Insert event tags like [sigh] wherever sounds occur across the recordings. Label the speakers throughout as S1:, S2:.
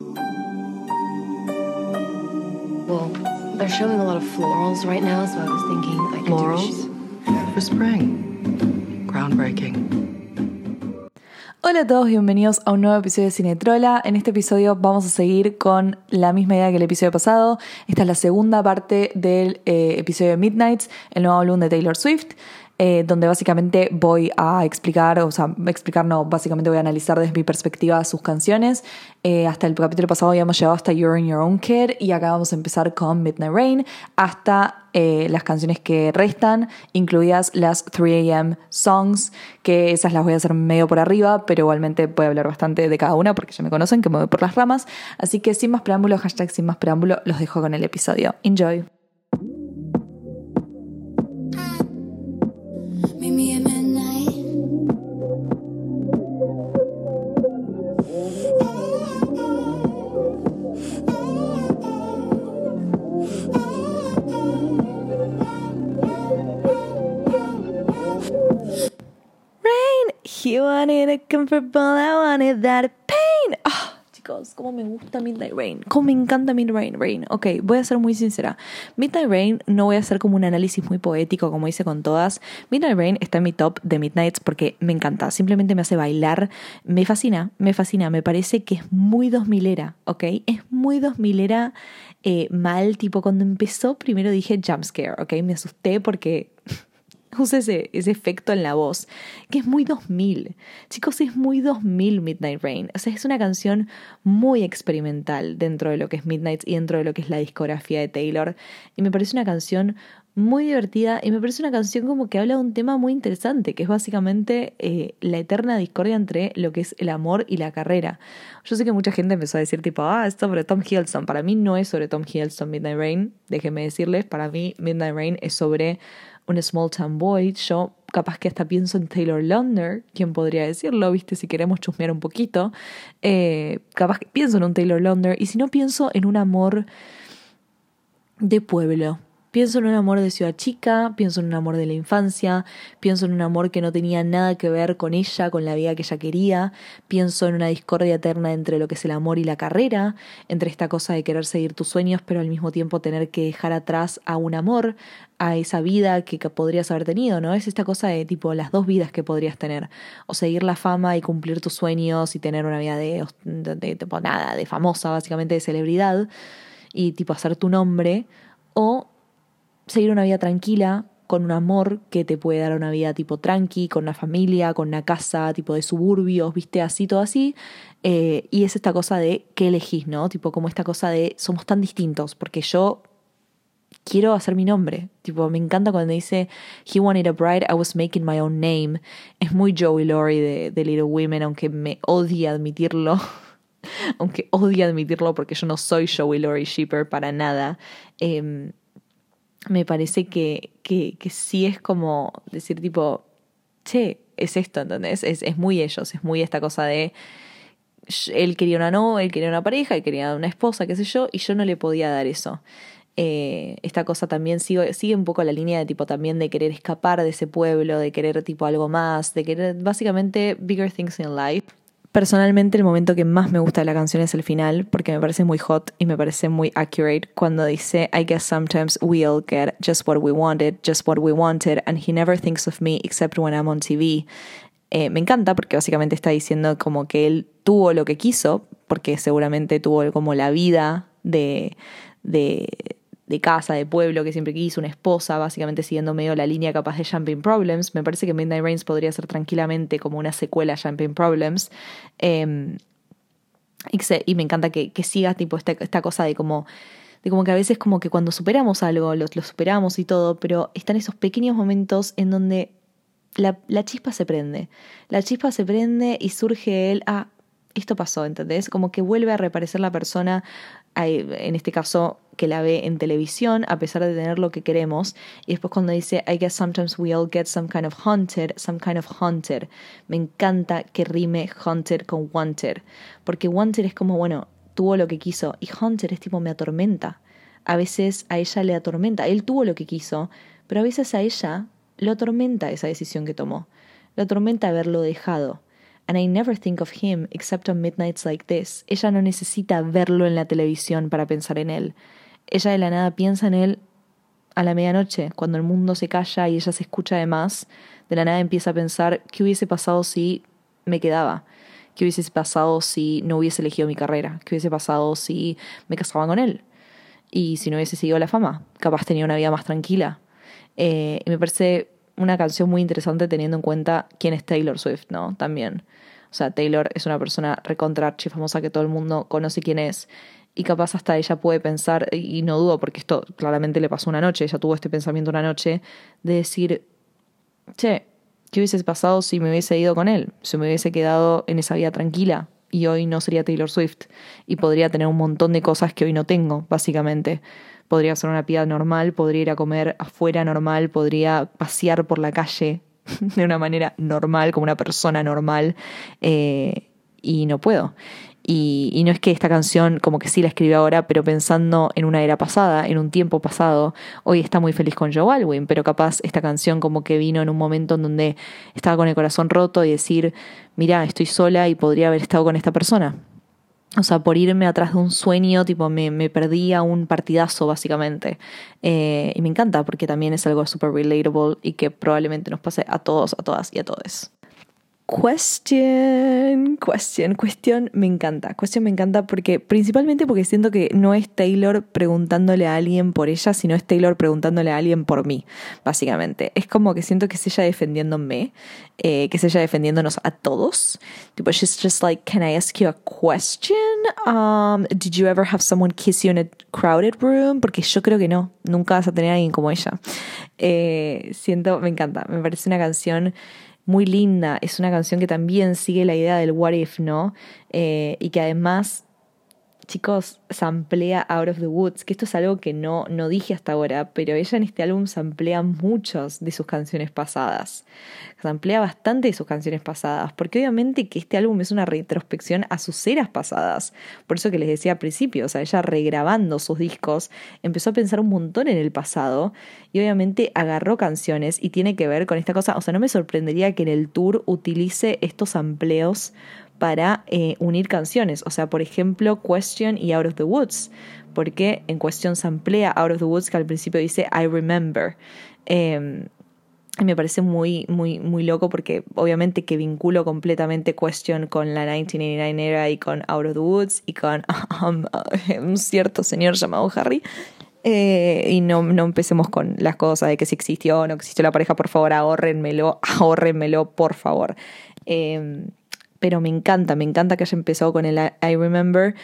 S1: Well, they're showing a lot of florals right now, so I was thinking I could
S2: Florals? For spring. Groundbreaking.
S3: Hola a todos, bienvenidos a un nuevo episodio de Cinetrola. En este episodio vamos a seguir con la misma idea que el episodio pasado. Esta es la segunda parte del eh, episodio de Midnights, el nuevo álbum de Taylor Swift. Eh, donde básicamente voy a explicar, o sea, explicar no, básicamente voy a analizar desde mi perspectiva sus canciones. Eh, hasta el capítulo pasado habíamos llegado hasta You're in Your Own Kid y acá vamos a empezar con Midnight Rain hasta eh, las canciones que restan, incluidas las 3am songs, que esas las voy a hacer medio por arriba, pero igualmente voy a hablar bastante de cada una porque ya me conocen, que me voy por las ramas. Así que sin más preámbulo, hashtag sin más preámbulo, los dejo con el episodio. Enjoy.
S4: Me.
S3: Rain, he wanted a comfortable, I wanted that pain. Chicos, cómo me gusta Midnight Rain, cómo me encanta Midnight Rain. Ok, voy a ser muy sincera. Midnight Rain no voy a hacer como un análisis muy poético como hice con todas. Midnight Rain está en mi top de Midnights porque me encanta, simplemente me hace bailar, me fascina, me fascina, me parece que es muy 2000era, ok, es muy 2000era eh, mal, tipo cuando empezó primero dije jumpscare, ok, me asusté porque [laughs] usa ese, ese efecto en la voz, que es muy 2000. Chicos, es muy 2000 Midnight Rain. O sea, es una canción muy experimental dentro de lo que es Midnight y dentro de lo que es la discografía de Taylor. Y me parece una canción muy divertida y me parece una canción como que habla de un tema muy interesante, que es básicamente eh, la eterna discordia entre lo que es el amor y la carrera. Yo sé que mucha gente empezó a decir tipo, ah, es sobre Tom Hiddleston. Para mí no es sobre Tom Hiddleston Midnight Rain, déjenme decirles, para mí Midnight Rain es sobre un small town boy. Yo capaz que hasta pienso en Taylor Lautner, ¿quién podría decirlo? ¿Viste? Si queremos chusmear un poquito. Eh, capaz que pienso en un Taylor Lautner. Y si no, pienso en un amor de pueblo. Pienso en un amor de ciudad chica, pienso en un amor de la infancia, pienso en un amor que no tenía nada que ver con ella, con la vida que ella quería, pienso en una discordia eterna entre lo que es el amor y la carrera, entre esta cosa de querer seguir tus sueños pero al mismo tiempo tener que dejar atrás a un amor, a esa vida que podrías haber tenido, ¿no? Es esta cosa de tipo las dos vidas que podrías tener, o seguir la fama y cumplir tus sueños y tener una vida de, de, de tipo nada, de famosa, básicamente de celebridad y tipo hacer tu nombre, o seguir una vida tranquila, con un amor que te puede dar una vida tipo tranqui, con una familia, con una casa tipo de suburbios, viste, así, todo así. Eh, y es esta cosa de qué elegís, ¿no? Tipo como esta cosa de somos tan distintos, porque yo quiero hacer mi nombre. Tipo, me encanta cuando dice He wanted a bride, I was making my own name. Es muy Joey Laurie de, Little Women, aunque me odia admitirlo. [laughs] aunque odia admitirlo porque yo no soy Joey Laurie Shipper para nada. Eh, me parece que, que, que sí es como decir tipo, che, es esto, ¿entendés? Es, es muy ellos, es muy esta cosa de él quería una no, él quería una pareja, él quería una esposa, qué sé yo, y yo no le podía dar eso. Eh, esta cosa también sigue, sigue un poco la línea de tipo también de querer escapar de ese pueblo, de querer tipo algo más, de querer básicamente bigger things in life. Personalmente el momento que más me gusta de la canción es el final porque me parece muy hot y me parece muy accurate cuando dice I guess sometimes we'll get just what we wanted, just what we wanted and he never thinks of me except when I'm on TV. Eh, me encanta porque básicamente está diciendo como que él tuvo lo que quiso porque seguramente tuvo como la vida de, de, de casa, de pueblo que siempre quiso, una esposa, básicamente siguiendo medio la línea capaz de Champagne Problems. Me parece que Midnight Rains podría ser tranquilamente como una secuela a Champagne Problems. Eh, y, se, y, me encanta que, que siga tipo esta, esta, cosa de como, de como que a veces como que cuando superamos algo, lo, lo superamos y todo, pero están esos pequeños momentos en donde la, la, chispa se prende. La chispa se prende y surge el, ah, esto pasó, ¿entendés? Como que vuelve a reaparecer la persona, en este caso que la ve en televisión a pesar de tener lo que queremos. Y después cuando dice, I guess sometimes we all get some kind of haunted, some kind of haunted. Me encanta que rime haunted con wanted. Porque wanted es como, bueno, tuvo lo que quiso. Y haunted es tipo, me atormenta. A veces a ella le atormenta. Él tuvo lo que quiso, pero a veces a ella lo atormenta esa decisión que tomó. Lo atormenta haberlo dejado. And I never think of him except on midnights like this. Ella no necesita verlo en la televisión para pensar en él. Ella de la nada piensa en él a la medianoche, cuando el mundo se calla y ella se escucha de más, de la nada empieza a pensar qué hubiese pasado si me quedaba, qué hubiese pasado si no hubiese elegido mi carrera, qué hubiese pasado si me casaba con él y si no hubiese seguido la fama, capaz tenía una vida más tranquila. Eh, y me parece una canción muy interesante teniendo en cuenta quién es Taylor Swift, ¿no? También. O sea, Taylor es una persona recontra famosa que todo el mundo conoce quién es. Y capaz hasta ella puede pensar, y no dudo porque esto claramente le pasó una noche, ella tuvo este pensamiento una noche, de decir, che, ¿qué hubiese pasado si me hubiese ido con él? Si me hubiese quedado en esa vida tranquila y hoy no sería Taylor Swift y podría tener un montón de cosas que hoy no tengo, básicamente. Podría hacer una vida normal, podría ir a comer afuera normal, podría pasear por la calle [laughs] de una manera normal, como una persona normal, eh, y no puedo. Y, no es que esta canción como que sí la escribe ahora, pero pensando en una era pasada, en un tiempo pasado, hoy está muy feliz con Joe Alwyn, pero capaz esta canción como que vino en un momento en donde estaba con el corazón roto y decir, mira, estoy sola y podría haber estado con esta persona. O sea, por irme atrás de un sueño, tipo, me, me perdí a un partidazo, básicamente. Eh, y me encanta porque también es algo súper relatable y que probablemente nos pase a todos, a todas y a todos. Question, question, cuestión me encanta. Cuestión me encanta porque, principalmente porque siento que no es Taylor preguntándole a alguien por ella, sino es Taylor preguntándole a alguien por mí, básicamente. Es como que siento que es ella defendiéndome, eh, que es ella defendiéndonos a todos. Tipo, she's just like, can I ask you a question? Um, did you ever have someone kiss you in a crowded room? Porque yo creo que no, nunca vas a tener a alguien como ella. Eh, siento, me encanta, me parece una canción muy linda. Es una canción que también sigue la idea del what if, ¿no? Eh, y que además chicos, samplea Out of the Woods, que esto es algo que no, no dije hasta ahora, pero ella en este álbum samplea muchas de sus canciones pasadas. Samplea bastante de sus canciones pasadas, porque obviamente que este álbum es una retrospección a sus eras pasadas. Por eso que les decía al principio, o sea, ella regrabando sus discos, empezó a pensar un montón en el pasado y obviamente agarró canciones y tiene que ver con esta cosa. O sea, no me sorprendería que en el tour utilice estos sampleos para eh, unir canciones. O sea, por ejemplo, Question y Out of the Woods. Porque en Question se amplía Out of the Woods que al principio dice I remember. Em, y me parece muy, muy, muy loco porque obviamente que vinculo completamente Question con la 1989 era y con Out of the Woods y con [laughs] um, un cierto señor llamado Harry. Eh, y no, no empecemos con las cosas de que si existió o no existió la pareja, por favor, ahórrenmelo, [laughs] ahórrenmelo, por favor. Eh, pero me encanta, me encanta que haya empezado con el I Remember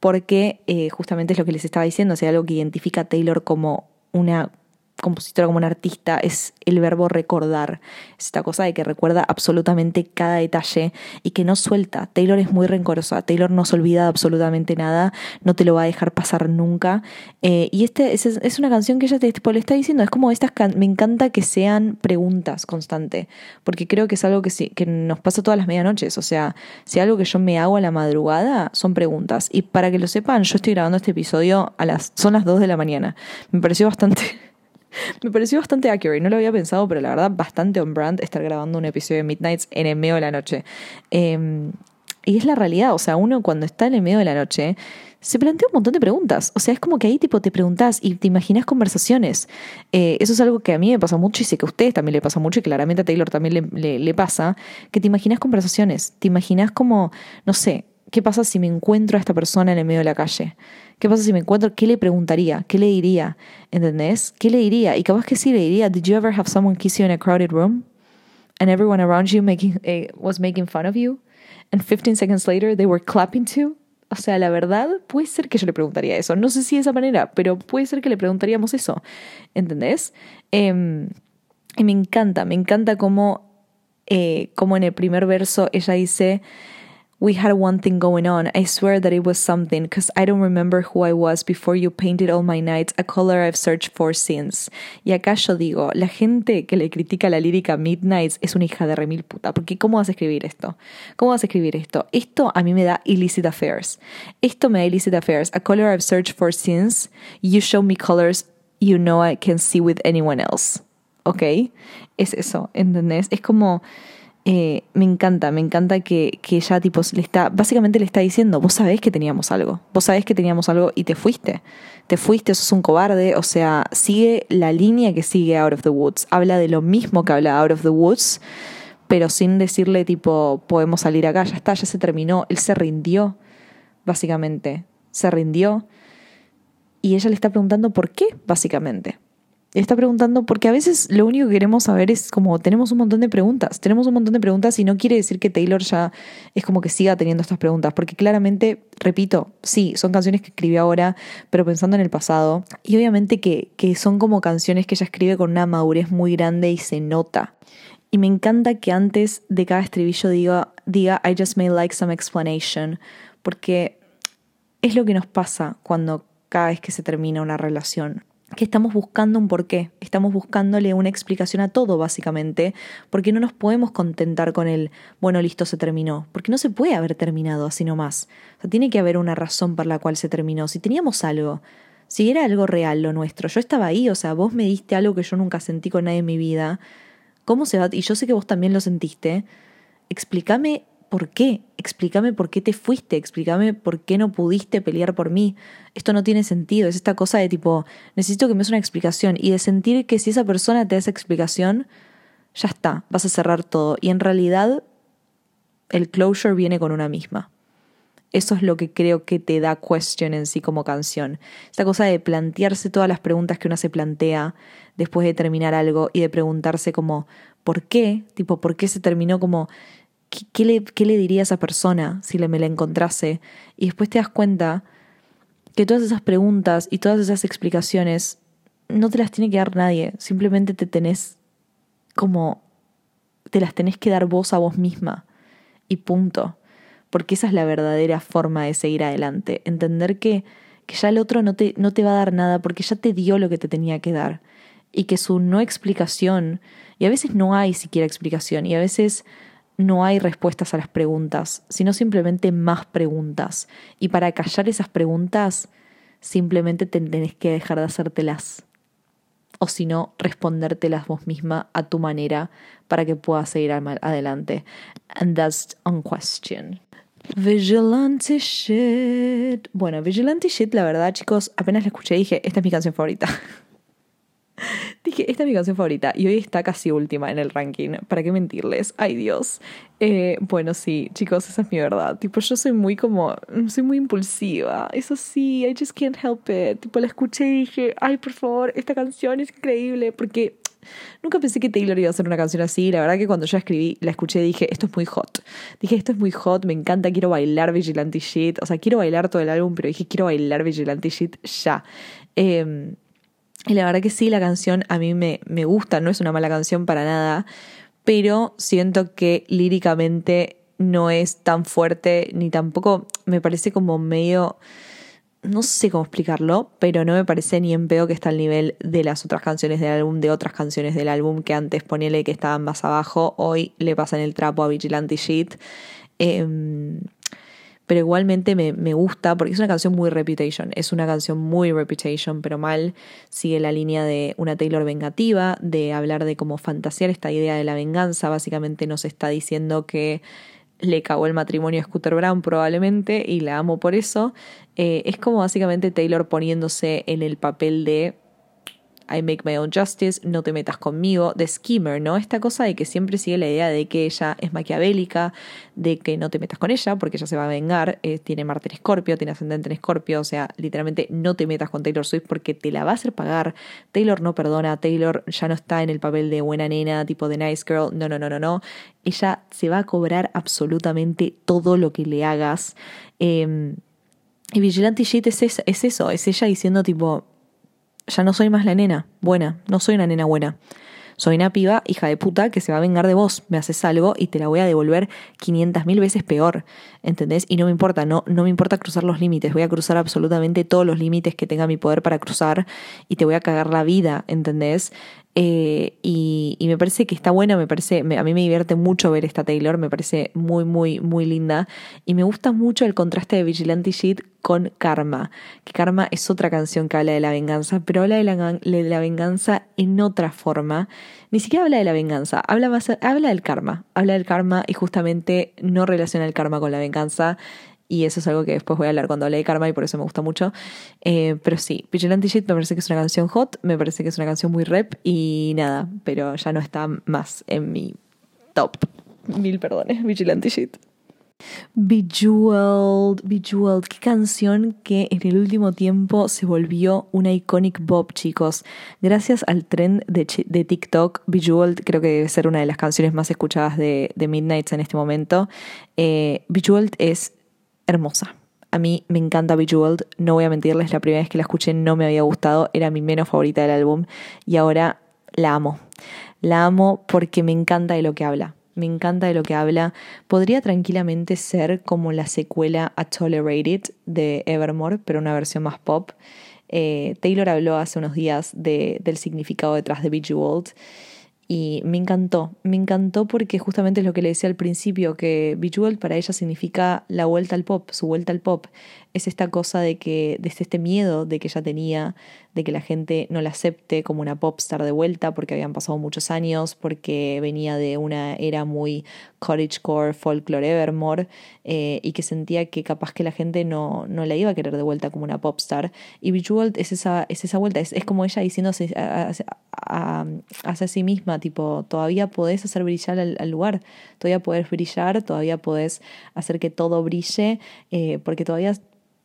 S3: porque eh, justamente es lo que les estaba diciendo, o sea, algo que identifica a Taylor como una compositora, como un artista, es el verbo recordar. Es esta cosa de que recuerda absolutamente cada detalle y que no suelta. Taylor es muy rencorosa. Taylor no se olvida absolutamente nada, no te lo va a dejar pasar nunca. Eh, y este es, es, una canción que ella te, le está diciendo, es como estas, me encanta que sean preguntas constante, porque creo que es algo que, sí, que nos pasa todas las medianoches. O sea, si algo que yo me hago a la madrugada son preguntas. Y para que lo sepan, yo estoy grabando este episodio a las, son las 2 de la mañana. Me pareció bastante me pareció bastante accurate, no lo había pensado, pero la verdad bastante on brand estar grabando un episodio de Midnights en el medio de la noche. Em, y es la realidad, o sea, uno cuando está en el medio de la noche se plantea un montón de preguntas. O sea, es como que ahí tipo te preguntas y te imaginas conversaciones. Eh, eso es algo que a mí me pasa mucho y sé que a ustedes también le pasa mucho y claramente a Taylor también le, le pasa, que te imaginas conversaciones, te imaginas como, no sé, ¿qué pasa si me encuentro a esta persona en el medio de la calle? ¿Qué pasa si me encuentro? ¿Qué le preguntaría? ¿Qué le diría? ¿Entendés? ¿Qué le diría? Y capaz que sí le diría, Did you ever have someone kiss you in a crowded room? And everyone around you making, eh, was making fun of you? And 15 seconds later they were clapping too? O sea, la verdad, puede ser que yo le preguntaría eso. No sé si de esa manera, pero puede ser que le preguntaríamos eso. ¿Entendés? Em, y me encanta, me encanta cómo, eh, cómo en el primer verso ella dice we had one thing going on. I swear that it was something, because I don't remember who I was before you painted all my nights, a color I've searched for since. Y acá yo digo, la gente que le critica la lírica Midnights es una hija de remil puta, porque ¿cómo vas a escribir esto? ¿Cómo vas a escribir esto? Esto a mí me da illicit affairs. Esto me da illicit affairs. A color I've searched for since, you show me colors you know I can see with anyone else. ¿Ok? Es eso, ¿entendés? Es como eh, me encanta, me encanta que, que ella tipo le está, básicamente le está diciendo, vos sabés que teníamos algo, vos sabés que teníamos algo y te fuiste, te fuiste, sos un cobarde, o sea, sigue la línea que sigue Out of the Woods, habla de lo mismo que habla Out of the Woods, pero sin decirle tipo, podemos salir acá, ya está, ya se terminó, él se rindió, básicamente, se rindió. Y ella le está preguntando por qué, básicamente está preguntando porque a veces lo único que queremos saber es como tenemos un montón de preguntas, tenemos un montón de preguntas y no quiere decir que Taylor ya es como que siga teniendo estas preguntas, porque claramente, repito, sí, son canciones que escribe ahora, pero pensando en el pasado, y obviamente que, que son como canciones que ella escribe con una madurez muy grande y se nota. Y me encanta que antes de cada estribillo diga, diga I just may like some explanation, porque es lo que nos pasa cuando cada vez que se termina una relación que estamos buscando un porqué, estamos buscándole una explicación a todo básicamente, porque no nos podemos contentar con el, bueno, listo, se terminó, porque no se puede haber terminado así nomás. O sea, tiene que haber una razón por la cual se terminó. Si teníamos algo, si era algo real lo nuestro, yo estaba ahí, o sea, vos me diste algo que yo nunca sentí con nadie en mi vida, ¿cómo se va? Y yo sé que vos también lo sentiste. Explícame ¿por qué? Explícame por qué te fuiste, explícame por qué no pudiste pelear por mí. Esto no tiene sentido, es esta cosa de tipo, necesito que me des una explicación y de sentir que si esa persona te da esa explicación, ya está, vas a cerrar todo. Y en realidad el closure viene con una misma. Eso es lo que creo que te da question en sí como canción. Esta cosa de plantearse todas las preguntas que uno se plantea después de terminar algo y de preguntarse como, ¿por qué? Tipo, ¿por qué se terminó como ¿qué, le, ¿qué, le, diría a esa persona si le, me la encontrase? Y después te das cuenta que todas esas preguntas y todas esas explicaciones no te las tiene que dar nadie, simplemente te tenés como, te las tenés que dar vos a vos misma y punto, porque esa es la verdadera forma de seguir adelante, entender que, que ya el otro no te, no te va a dar nada porque ya te dio lo que te tenía que dar y que su no explicación, y a veces no hay siquiera explicación, y a veces no hay respuestas a las preguntas, sino simplemente más preguntas. Y para callar esas preguntas, simplemente tenés que dejar de hacértelas. O si no, respondértelas vos misma a tu manera para que puedas seguir adelante. And that's on question. Vigilante shit. Bueno, Vigilante shit, la verdad, chicos, apenas la escuché dije, esta es mi canción favorita. [laughs] [laughs] Dije, esta es mi canción favorita y hoy está casi última en el ranking. ¿Para qué mentirles? Ay Dios. Eh, bueno, sí, chicos, esa es mi verdad. Tipo, yo soy muy como, soy muy impulsiva. Eso sí, I just can't help it. Tipo, la escuché y dije, ay, por favor, esta canción es increíble porque Nunca pensé que Taylor iba a hacer una canción así. La verdad que cuando yo escribí, la escuché dije, esto es muy hot. Dije, esto es muy hot, me encanta, quiero bailar Vigilante Shit. O sea, quiero bailar todo el álbum, pero dije, quiero bailar Vigilante Shit ya. Eh, y la verdad que sí, la canción a mí me, me gusta, no es una mala canción para nada, pero siento que líricamente no es tan fuerte ni tampoco me parece como medio no sé cómo explicarlo, pero no me parece ni en pedo que está al nivel de las otras canciones del álbum, de otras canciones del álbum que antes ponele que estaban más abajo, hoy le pasan el trapo a Vigilante Shit. Eh, pero igualmente me, me, gusta porque es una canción muy Reputation, es una canción muy Reputation, pero mal sigue la línea de una Taylor vengativa, de hablar de cómo fantasear esta idea de la venganza, básicamente nos está diciendo que le cagó el matrimonio a Scooter Brown probablemente y la amo por eso, eh, es como básicamente Taylor poniéndose en el papel de I make my own justice, no te metas conmigo, de Schemer, ¿no? Esta cosa de que siempre sigue la idea de que ella es maquiavélica, de que no te metas con ella porque ella se va a vengar, eh, tiene Marte en Escorpio, tiene ascendente en Escorpio, o sea, literalmente no te metas con Taylor Swift porque te la va a hacer pagar. Taylor no perdona, Taylor ya no está en el papel de buena nena, tipo de nice girl, no, no, no, no, no. Ella se va a cobrar absolutamente todo lo que le hagas. Eh, y Vigilante Shit es, es eso, es ella diciendo tipo, ya no soy más la nena buena, no soy una nena buena. Soy una piba, hija de puta, que se va a vengar de vos. Me haces algo y te la voy a devolver 500 mil veces peor. ¿Entendés? Y no me importa, no, no me importa cruzar los límites. Voy a cruzar absolutamente todos los límites que tenga mi poder para cruzar y te voy a cagar la vida. ¿Entendés? Eh, y, me parece que está buena, me parece, a mí me divierte mucho ver esta Taylor, me parece muy, muy, muy linda. Y me gusta mucho el contraste de Vigilante Shit con Karma, que Karma es otra canción que habla de la venganza, pero habla de la, de la venganza en otra forma. Ni siquiera habla de la venganza, habla, más, habla del karma, habla del karma y justamente no relaciona el karma con la venganza. Y eso es algo que después voy a hablar cuando hable de karma y por eso me gusta mucho. Eh, pero sí, Vigilante Shit me parece que es una canción hot, me parece que es una canción muy rep y nada, pero ya no está más en mi top. Mil perdones, Vigilante Shit. Bejeweled, Bejeweled, qué canción que en el último tiempo se volvió una iconic bob, chicos. Gracias al trend de TikTok, Bejeweled creo que debe ser una de las canciones más escuchadas de, de Midnights en este momento. Eh, Bejeweled es hermosa. A mí me encanta Bejeweled, no voy a mentirles, la primera vez que la escuché no me había gustado, era mi menos favorita del álbum y ahora la amo. La amo porque me encanta de lo que habla. Me encanta de lo que habla. Podría tranquilamente ser como la secuela a Tolerated de Evermore, pero una versión más pop. Eh, Taylor habló hace unos días de- del significado detrás de Bejeweled y me encantó, me encantó porque justamente es lo que le decía al principio, que Bejeweled para ella significa la vuelta al pop, su vuelta al pop. Es esta cosa de que, desde este miedo de que ella tenía, de que la gente no la acepte como una popstar de vuelta, porque habían pasado muchos años, porque venía de una era muy cottagecore, folklore evermore, eh, y que sentía que capaz que la gente no, no la iba a querer de vuelta como una popstar. Y Bejeweled es esa, es esa vuelta, es, es como ella diciéndose a- a- a- sí misma, tipo, todavía podés hacer brillar al, al lugar, todavía podés brillar, todavía podés hacer que todo brille, eh, porque todavía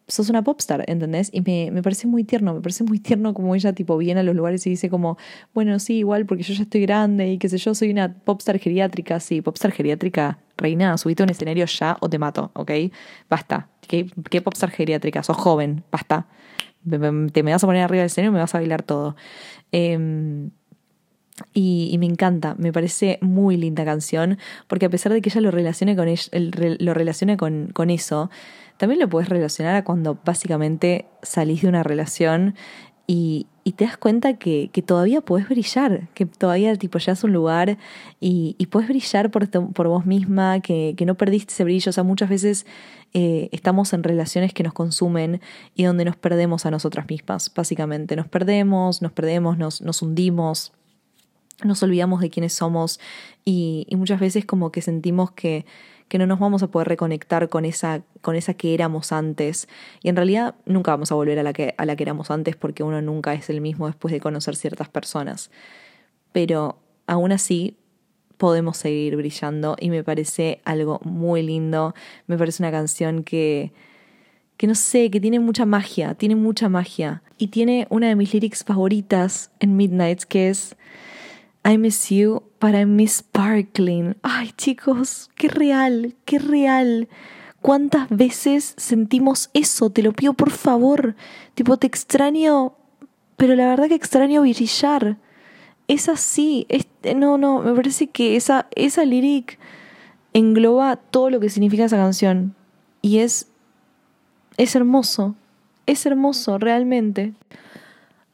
S3: sos una popstar, ¿entendés? Y me, me parece muy tierno, me parece muy tierno como ella tipo viene a los lugares y dice como, bueno, sí, igual porque yo ya estoy grande y qué sé yo, soy una popstar geriátrica, sí, popstar geriátrica, reina, subite a un escenario ya o te mato, ¿ok? Basta. ¿Qué, qué popstar geriátrica? Sos joven, basta. Te me vas a poner arriba del escenario y me vas a bailar todo. Em, y, me encanta, me parece muy linda canción, porque a pesar de que ella lo relacione con, lo relacione con, con eso, también lo puedes relacionar a cuando básicamente salís de una relación y, y te das cuenta que, que todavía podés brillar, que todavía tipo llegas a un lugar y, y podés brillar por, por vos misma, que, que no perdiste ese brillo. O sea, muchas veces eh, estamos en relaciones que nos consumen y donde nos perdemos a nosotras mismas, básicamente. Nos perdemos, nos perdemos, nos, nos hundimos nos olvidamos de quiénes somos y, y muchas veces como que sentimos que, que no nos vamos a poder reconectar con esa, con esa que éramos antes. Y en realidad nunca vamos a volver a la, que, a la que éramos antes porque uno nunca es el mismo después de conocer ciertas personas. Pero aún así podemos seguir brillando y me parece algo muy lindo. Me parece una canción que, que no sé, que tiene mucha magia, tiene mucha magia. Y tiene una de mis lyrics favoritas en Midnights que es I miss you, but I miss sparkling. Ay, chicos, qué real, qué real. ¿Cuántas veces sentimos eso? Te lo pido por favor. Tipo, te extraño, pero la verdad que extraño brillar. Es así. No, no, me parece que esa, esa lyric engloba todo lo que significa esa canción. Y es, es hermoso. Es hermoso, realmente.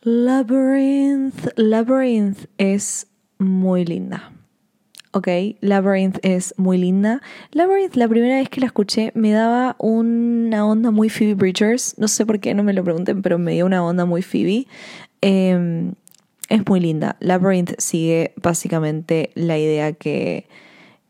S3: Labyrinth. Labyrinth es muy linda. Ok, Labyrinth es muy linda. Labyrinth, la primera vez que la escuché, me daba una onda muy Phoebe Bridgers. No sé por qué, no me lo pregunten, pero me dio una onda muy Phoebe. Eh, es muy linda. Labyrinth sigue básicamente la idea que,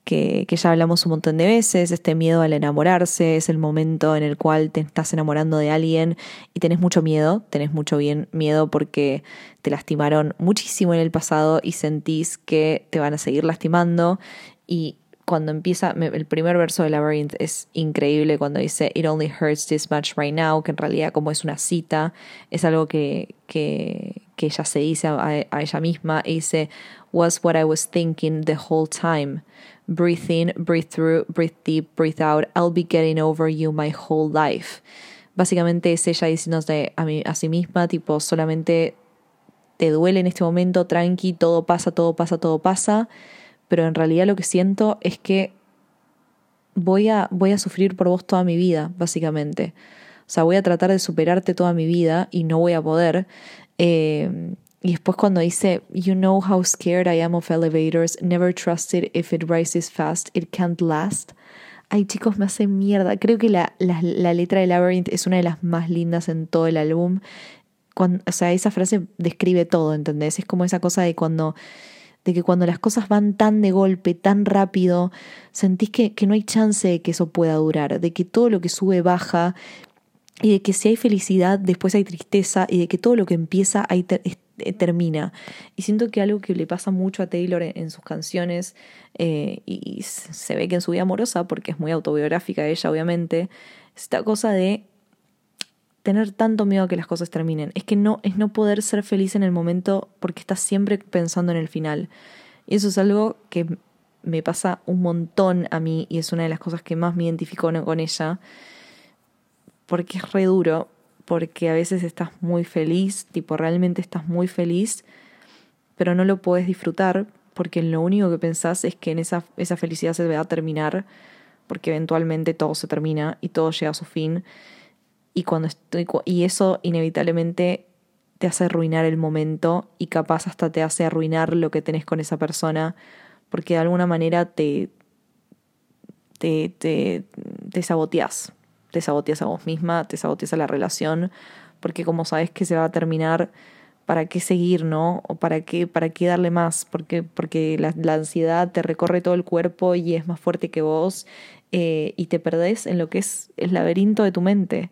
S3: que, ya hablamos un montón de veces, este miedo al enamorarse, es el momento en el cual te estás enamorando de alguien y tenés mucho miedo, tenés mucho bien miedo porque te lastimaron muchísimo en el pasado y sentís que te van a seguir lastimando y cuando empieza, el primer verso de Labyrinth es increíble cuando dice It only hurts this much right now, que en realidad como es una cita, es algo que, que, que ella se dice a, a ella misma y dice Was what I was thinking the whole time. Breathe in, breathe through, breathe deep, breathe out. I'll be getting over you my whole life. Básicamente es ella diciéndose a, mí, a sí misma, tipo, solamente te duele en este momento, tranqui, todo pasa, todo pasa, todo pasa, pero en realidad lo que siento es que voy a, voy a sufrir por vos toda mi vida, básicamente. O sea, voy a tratar de superarte toda mi vida y no voy a poder. Eh, y después cuando dice, You know how scared I am of elevators, never trust it if it rises fast, it can't last. Ay chicos, me hace mierda. Creo que la, la, la letra de Labyrinth es una de las más lindas en todo el álbum. Cuando, o sea, esa frase describe todo, ¿entendés? Es como esa cosa de cuando de que cuando las cosas van tan de golpe, tan rápido, sentís que, que no hay chance de que eso pueda durar, de que todo lo que sube baja y de que si hay felicidad, después hay tristeza y de que todo lo que empieza ter- es- termina. Y siento que algo que le pasa mucho a Taylor en, sus canciones, eh, y, se ve que en su vida amorosa, porque es muy autobiográfica ella, obviamente, es esta cosa de tener tanto miedo a que las cosas terminen. Es que no, es no poder ser feliz en el momento porque estás siempre pensando en el final. Y eso es algo que me pasa un montón a mí y es una de las cosas que más me identifico con ella porque es re duro, porque a veces estás muy feliz, tipo realmente estás muy feliz, pero no lo puedes disfrutar porque lo único que pensás es que en esa, esa felicidad se va a terminar, porque eventualmente todo se termina y todo llega a su fin. Y, cuando estoy, y eso inevitablemente te hace arruinar el momento y capaz hasta te hace arruinar lo que tenés con esa persona, porque de alguna manera te, te, te, te saboteas. Te saboteas a vos misma, te saboteas a la relación, porque como sabes que se va a terminar, ¿para qué seguir, no? O para qué, para qué darle más, porque, porque la, ansiedad te recorre todo el cuerpo y es más fuerte que vos, eh, y te perdés en lo que es el laberinto de tu mente.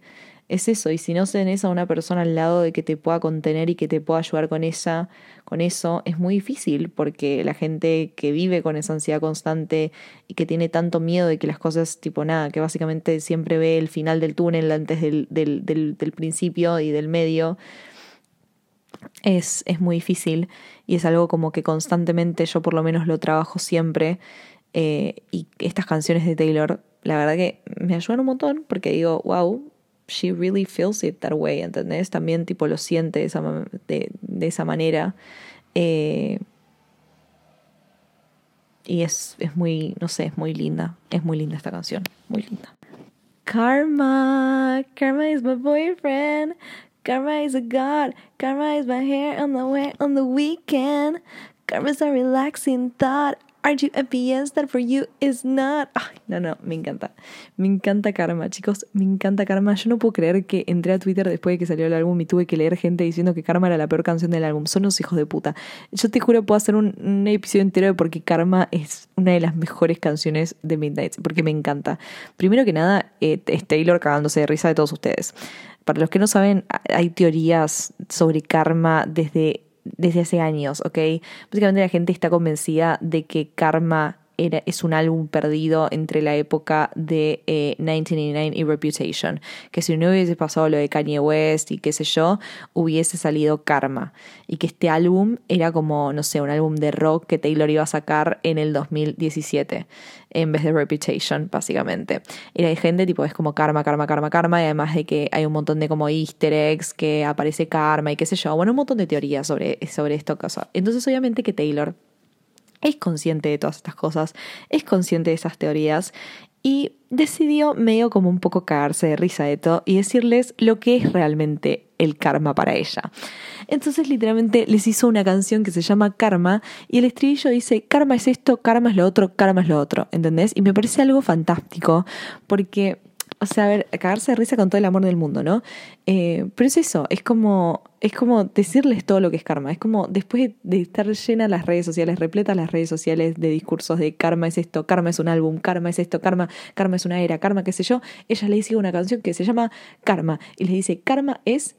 S3: Es eso, y si no tenés a una persona al lado de que te pueda contener y que te pueda ayudar con esa, con eso, es muy difícil, porque la gente que vive con esa ansiedad constante y que tiene tanto miedo de que las cosas, tipo nada, que básicamente siempre ve el final del túnel antes del, del, del, principio y del medio, es, es muy difícil. Y es algo como que constantemente yo por lo menos lo trabajo siempre eh, y estas canciones de Taylor la verdad que me ayudan un montón porque digo wow she really feels it that way ¿entendés? también tipo lo siente de esa, de esa manera eh, y es, es muy no sé es muy linda es muy linda esta canción muy linda Karma, Karma is my boyfriend. Karma is a god. Karma is my hair on the way on the weekend. Karma is a relaxing thought. Aren't you envious that for you is not? Ay, no, no, me encanta. Me encanta Karma, chicos. Me encanta Karma. Yo no puedo creer que entré a Twitter después de que salió el álbum y tuve que leer gente diciendo que Karma era la peor canción del álbum. Son unos hijos de puta. Yo te juro, puedo hacer un, episodio entero porque Karma es una de las mejores canciones de Midnight. Porque me encanta. Primero que nada, eh, es Taylor cagándose de risa de todos ustedes. Para los que no saben, hay teorías sobre karma desde, desde hace años, ¿ok? Básicamente la gente está convencida de que Karma es un álbum perdido entre la época de eh, 1989 y Reputation. Que si no hubiese pasado lo de Kanye West y qué sé yo, hubiese salido Karma. Y que este álbum era como, no sé, un álbum de rock que Taylor iba a sacar en el 2017 en vez de Reputation, básicamente. Y hay gente tipo, es como karma, karma, karma, karma, y además de que hay un montón de como easter eggs que aparece karma y qué sé yo, bueno, un montón de teorías sobre, sobre esto. Cosa. Entonces, obviamente que Taylor es consciente de todas estas cosas, es consciente de esas teorías y decidió medio como un poco cagarse de risa de todo y decirles lo que es realmente el karma para ella. Entonces literalmente les hizo una canción que se llama Karma y el estribillo dice karma es esto, karma es lo otro, karma es lo otro, ¿entendés? Y me parece algo fantástico porque, o sea, a ver, cagarse de risa con todo el amor del mundo, ¿no? Eh, pero es eso, es como, es como decirles todo lo que es karma, es como después de estar llena las redes sociales, repletas las redes sociales de discursos de karma es esto, karma es un álbum, karma es esto, karma, karma es una era, karma qué sé yo, ella le dice una canción que se llama Karma y le dice karma es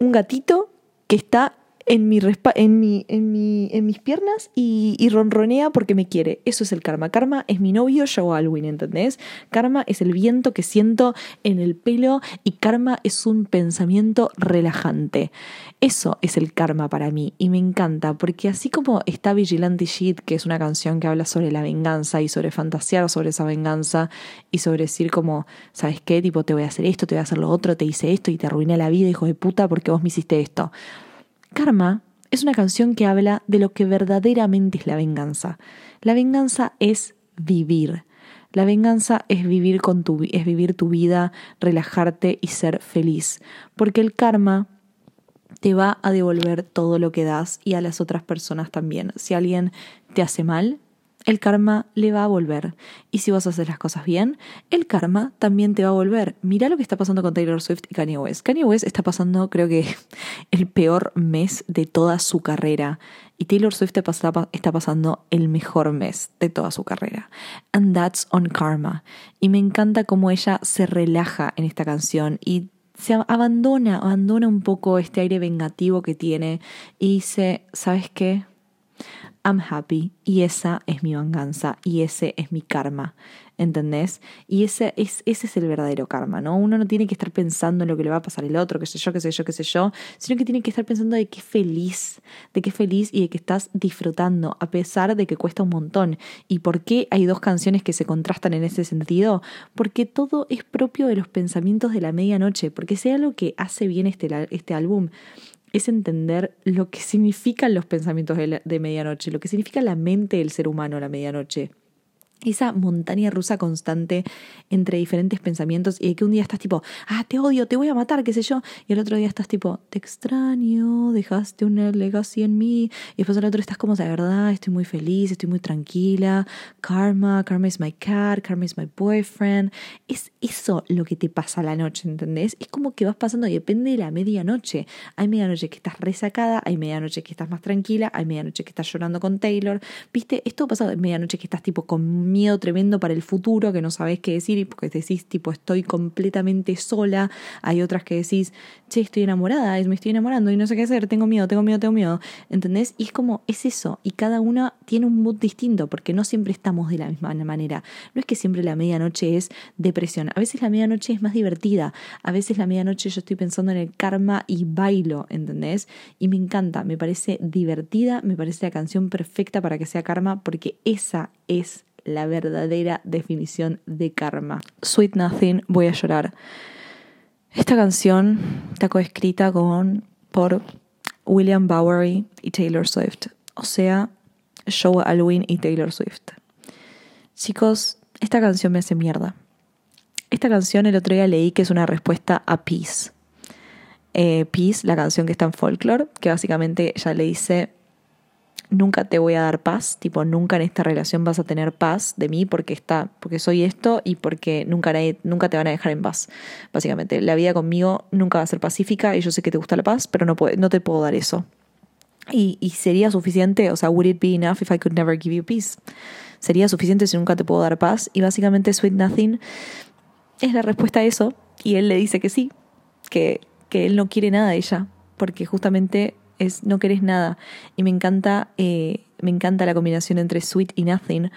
S3: un gatito que está en, mi en, mi, en, mi, en mis piernas y, ronronea porque me quiere. Eso es el karma. Karma es mi novio Joe Alwyn, ¿entendés? Karma es el viento que siento en el pelo y karma es un pensamiento relajante. Eso es el karma para mí y me encanta porque así como está Vigilante Shit, que es una canción que habla sobre la venganza y sobre fantasear sobre esa venganza y sobre decir como, ¿sabes qué? Tipo, te voy a hacer esto, te voy a hacer lo otro, te hice esto y te arruiné la vida, hijo de puta, porque vos me hiciste esto. Karma es una canción que habla de lo que verdaderamente es la venganza. La venganza es vivir. La venganza es vivir con tu es vivir tu vida, relajarte y ser feliz, porque el karma te va a devolver todo lo que das y a las otras personas también. Si alguien te hace mal, el karma le va a volver. Y si vas a hacer las cosas bien, el karma también te va a volver. Mira lo que está pasando con Taylor Swift y Kanye West. Kanye West está pasando, creo que, [laughs] el peor mes de toda su carrera. Y Taylor Swift está pasando el mejor mes de toda su carrera. And that's on karma. Y me encanta cómo ella se relaja en esta canción y se abandona, abandona un poco este aire vengativo que tiene y dice, ¿sabes qué? I'm happy y esa es mi venganza y ese es mi karma, ¿entendés? Y ese es, ese es el verdadero karma, ¿no? Uno no tiene que estar pensando en lo que le va a pasar al otro, qué sé yo, qué sé yo, qué sé yo, sino que tiene que estar pensando de qué feliz, de qué feliz y de que estás disfrutando, a pesar de que cuesta un montón. ¿Y por qué hay dos canciones que se contrastan en ese sentido? Porque todo es propio de los pensamientos de la medianoche, porque sea lo que hace bien este, este álbum es entender lo que significan los pensamientos de, medianoche, lo que significa la mente del ser humano a la medianoche esa montaña rusa constante entre diferentes pensamientos y de que un día estás tipo, ah, te odio, te voy a matar, qué sé yo, y el otro día estás tipo, te extraño, dejaste una legacy en mí, y después el otro estás como, de verdad, estoy muy feliz, estoy muy tranquila, karma, karma is my cat, karma is my boyfriend, es eso lo que te pasa a la noche, ¿entendés? Es como que vas pasando depende de la medianoche, hay medianoche que estás resacada, hay medianoche que estás más tranquila, hay medianoche que estás llorando con Taylor, viste, esto pasa en medianoche que estás tipo con miedo tremendo para el futuro que no sabes qué decir y porque decís tipo estoy completamente sola, hay otras que decís, che, estoy enamorada, me estoy enamorando y no sé qué hacer, tengo miedo, tengo miedo, tengo miedo, ¿entendés? Y es como, es eso, y cada una tiene un mood distinto porque no siempre estamos de la misma manera, no es que siempre la medianoche es depresión, a veces la medianoche es más divertida, a veces la medianoche yo estoy pensando en el karma y bailo, ¿entendés? Y me encanta, me parece divertida, me parece la canción perfecta para que sea karma porque esa es la verdadera definición de karma. Sweet Nothing, voy a llorar. Esta canción está coescrita con, por William Bowery y Taylor Swift. O sea, Joe Alwyn y Taylor Swift. Chicos, esta canción me hace mierda. Esta canción el otro día leí que es una respuesta a Peace. Eh, Peace, la canción que está en Folklore, que básicamente ella le dice nunca te voy a dar paz, tipo nunca en esta relación vas a tener paz de mí porque está, porque soy esto y porque nunca, nunca te van a dejar en paz. Básicamente, la vida conmigo nunca va a ser pacífica y yo sé que te gusta la paz, pero no, no te puedo dar eso. Y, y sería suficiente, o sea, would it be enough if I could never give you peace? Sería suficiente si nunca te puedo dar paz. Y básicamente Sweet Nothing es la respuesta a eso. Y él le dice que sí, que, que él no quiere nada de ella, porque justamente es no querés nada. Y me encanta, eh, me encanta la combinación entre sweet y nothing,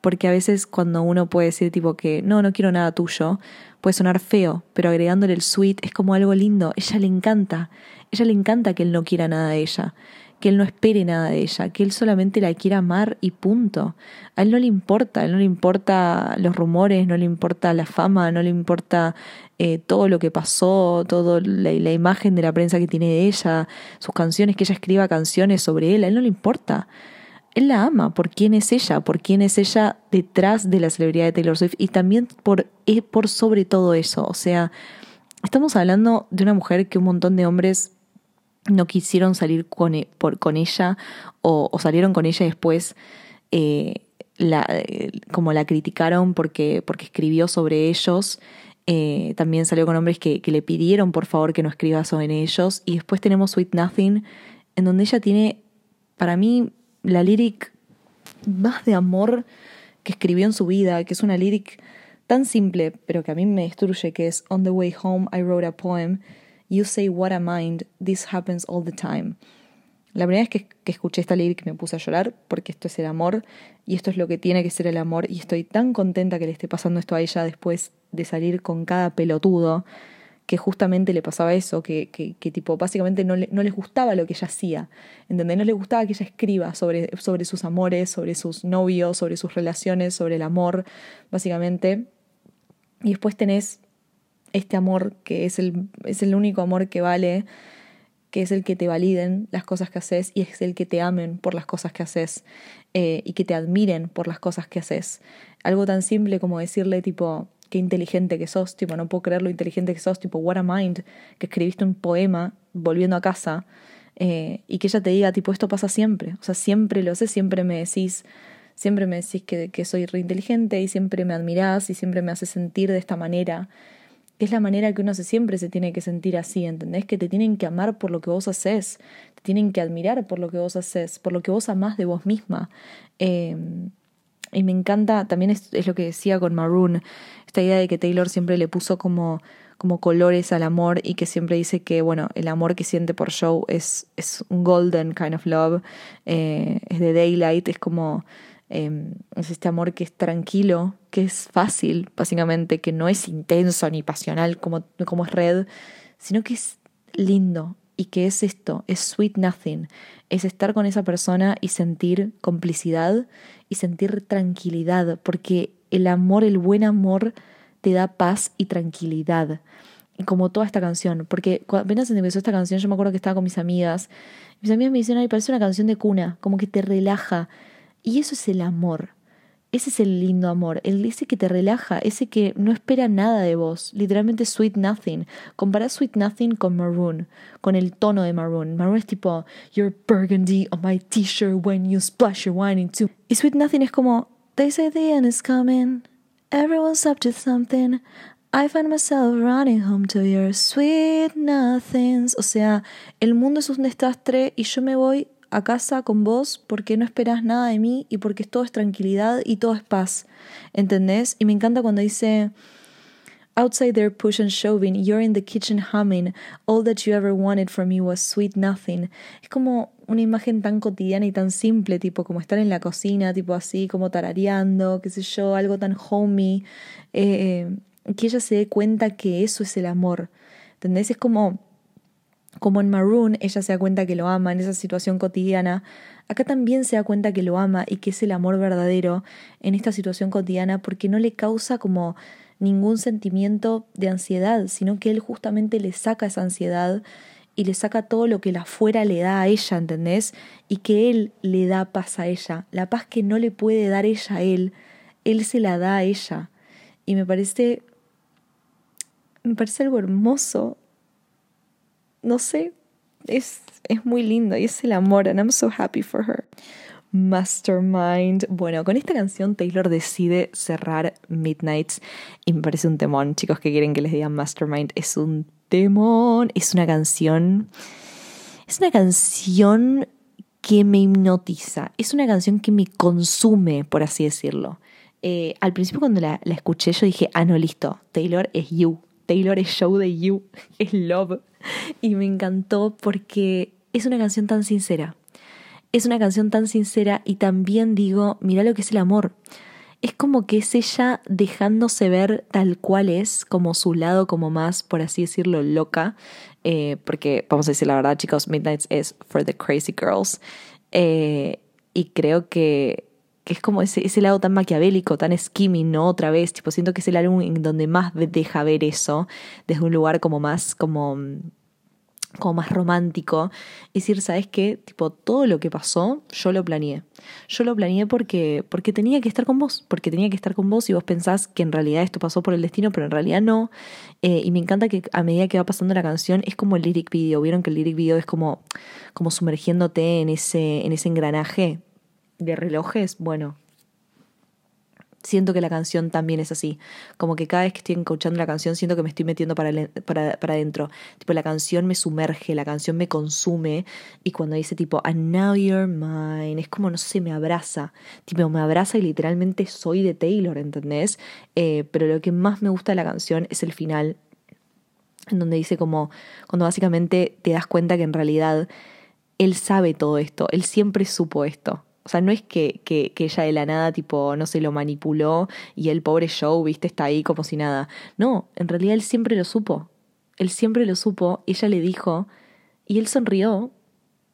S3: porque a veces cuando uno puede decir tipo que no, no quiero nada tuyo, puede sonar feo, pero agregándole el sweet es como algo lindo. Ella le encanta, ella le encanta que él no quiera nada de ella que él no espere nada de ella, que él solamente la quiera amar y punto. A él no le importa, a él no le importa los rumores, no le importa la fama, no le importa eh, todo lo que pasó, toda la, imagen de la prensa que tiene de ella, sus canciones, que ella escriba canciones sobre él, a él no le importa. Él la ama por quién es ella, por quién es ella detrás de la celebridad de Taylor Swift y también por, eh, por sobre todo eso. O sea, estamos hablando de una mujer que un montón de hombres no quisieron salir con, e, con ella o, salieron con ella después eh, eh, como la criticaron porque, porque escribió sobre ellos. Eh, también salió con hombres que, que, le pidieron por favor que no escriba sobre ellos. Y después tenemos Sweet Nothing, en donde ella tiene, para mí, la lyric más de amor que escribió en su vida, que es una lyric tan simple, pero que a mí me destruye, que es On the way home I wrote a poem You say what a mind, this happens all the time. La primera vez que, que, escuché esta lyric me puse a llorar porque esto es el amor y esto es lo que tiene que ser el amor y estoy tan contenta que le esté pasando esto a ella después de salir con cada pelotudo que justamente le pasaba eso, que, que, tipo básicamente no, le, no, les gustaba lo que ella hacía, ¿entendés? No les gustaba que ella escriba sobre, sobre sus amores, sobre sus novios, sobre sus relaciones, sobre el amor, básicamente. Y después tenés este amor que es el, es el único amor que vale, que es el que te validen las cosas que haces y es el que te amen por las cosas que haces eh, y que te admiren por las cosas que haces. Algo tan simple como decirle tipo, qué inteligente que sos, tipo, no puedo creer lo inteligente que sos, tipo, what a mind, que escribiste un poema volviendo a casa eh, y que ella te diga, tipo, esto pasa siempre, o sea, siempre lo sé, siempre me decís, siempre me decís que, que soy re inteligente y siempre me admirás y siempre me haces sentir de esta manera, es la manera que uno se, siempre se tiene que sentir así, ¿entendés? Que te tienen que amar por lo que vos haces, te tienen que admirar por lo que vos haces, por lo que vos amás de vos misma. Eh, y me encanta, también es, es, lo que decía con Maroon, esta idea de que Taylor siempre le puso como, como colores al amor y que siempre dice que, bueno, el amor que siente por Joe es, es un golden kind of love, eh, es de daylight, es como, eh, es este amor que es tranquilo, que es fácil, básicamente, que no es intenso ni pasional como, como es Red, sino que es lindo, y que es esto, es sweet nothing, es estar con esa persona y sentir complicidad y sentir tranquilidad, porque el amor, el buen amor, te da paz y tranquilidad. Como toda esta canción, porque apenas empezó esta canción, yo me acuerdo que estaba con mis amigas, mis amigas me dicen, ay, parece una canción de cuna, como que te relaja. Y eso es el amor. Ese es el lindo amor, el ese que te relaja, ese que no espera nada de vos, literalmente Sweet Nothing. Compara Sweet Nothing con Maroon, con el tono de Maroon. Maroon es tipo, You're burgundy on my t-shirt when you splash your wine into. Y Sweet Nothing es como, They say the end is coming, everyone's up to something. I find myself running home to your sweet nothings. O sea, el mundo es un desastre y yo me voy a casa con vos porque no esperas nada de mí y porque todo es tranquilidad y todo es paz. ¿Entendés? Y me encanta cuando dice Outside there push and shoving, you're in the kitchen humming, all that you ever wanted from me was sweet nothing. Es como una imagen tan cotidiana y tan simple, tipo como estar en la cocina, tipo así, como tarareando, qué sé yo, algo tan homey, eh, que ella se dé cuenta que eso es el amor. ¿Entendés? Es como como en Maroon ella se da cuenta que lo ama en esa situación cotidiana, acá también se da cuenta que lo ama y que es el amor verdadero en esta situación cotidiana porque no le causa como ningún sentimiento de ansiedad, sino que él justamente le saca esa ansiedad y le saca todo lo que la afuera le da a ella, ¿entendés? Y que él le da paz a ella, la paz que no le puede dar ella a él, él se la da a ella. Y me parece me parece algo hermoso no sé, es, es muy lindo y es el amor, and I'm so happy for her. Mastermind. Bueno, con esta canción Taylor decide cerrar Midnights y me parece un temón. Chicos que quieren que les diga Mastermind, es un temón. Es una canción. Es una canción que me hipnotiza. Es una canción que me consume, por así decirlo. Eh, al principio, cuando la, la escuché, yo dije: Ah, no, listo. Taylor es You. Taylor es Show de You. [laughs] Es Love y me encantó porque es una canción tan sincera. Es una canción tan sincera y también digo, mira lo que es el amor. Es como que es ella dejándose ver tal cual es, como su lado como más, por así decirlo, loca. Eh, porque, vamos a decir la verdad, chicos, Midnights es for the crazy girls. Eh, y creo que, que es como ese, ese, lado tan maquiavélico, tan skimming, ¿no? Otra vez, tipo, siento que es el álbum en donde más deja ver eso, desde un lugar como más, como como más romántico, es decir, ¿sabes qué? Tipo, todo lo que pasó, yo lo planeé. Yo lo planeé porque, porque tenía que estar con vos, porque tenía que estar con vos y vos pensás que en realidad esto pasó por el destino, pero en realidad no. Eh, y me encanta que a medida que va pasando la canción es como el lyric video. ¿Vieron que el lyric video es como, como sumergiéndote en ese, en ese engranaje de relojes? Bueno, siento que la canción también es así. Como que cada vez que estoy escuchando la canción siento que me estoy metiendo para, para, para adentro. Tipo, la canción me sumerge, la canción me consume. Y cuando dice tipo, and now you're mine, es como, no sé, me abraza. Tipo, me abraza y literalmente soy de Taylor, ¿entendés? Eh, pero lo que más me gusta de la canción es el final, en donde dice como, cuando básicamente te das cuenta que en realidad él sabe todo esto, él siempre supo esto. O sea, no es que, que, que, ella de la nada, tipo, no se lo manipuló y el pobre Joe, viste, está ahí como si nada. No, en realidad él siempre lo supo. Él siempre lo supo, ella le dijo, y él sonrió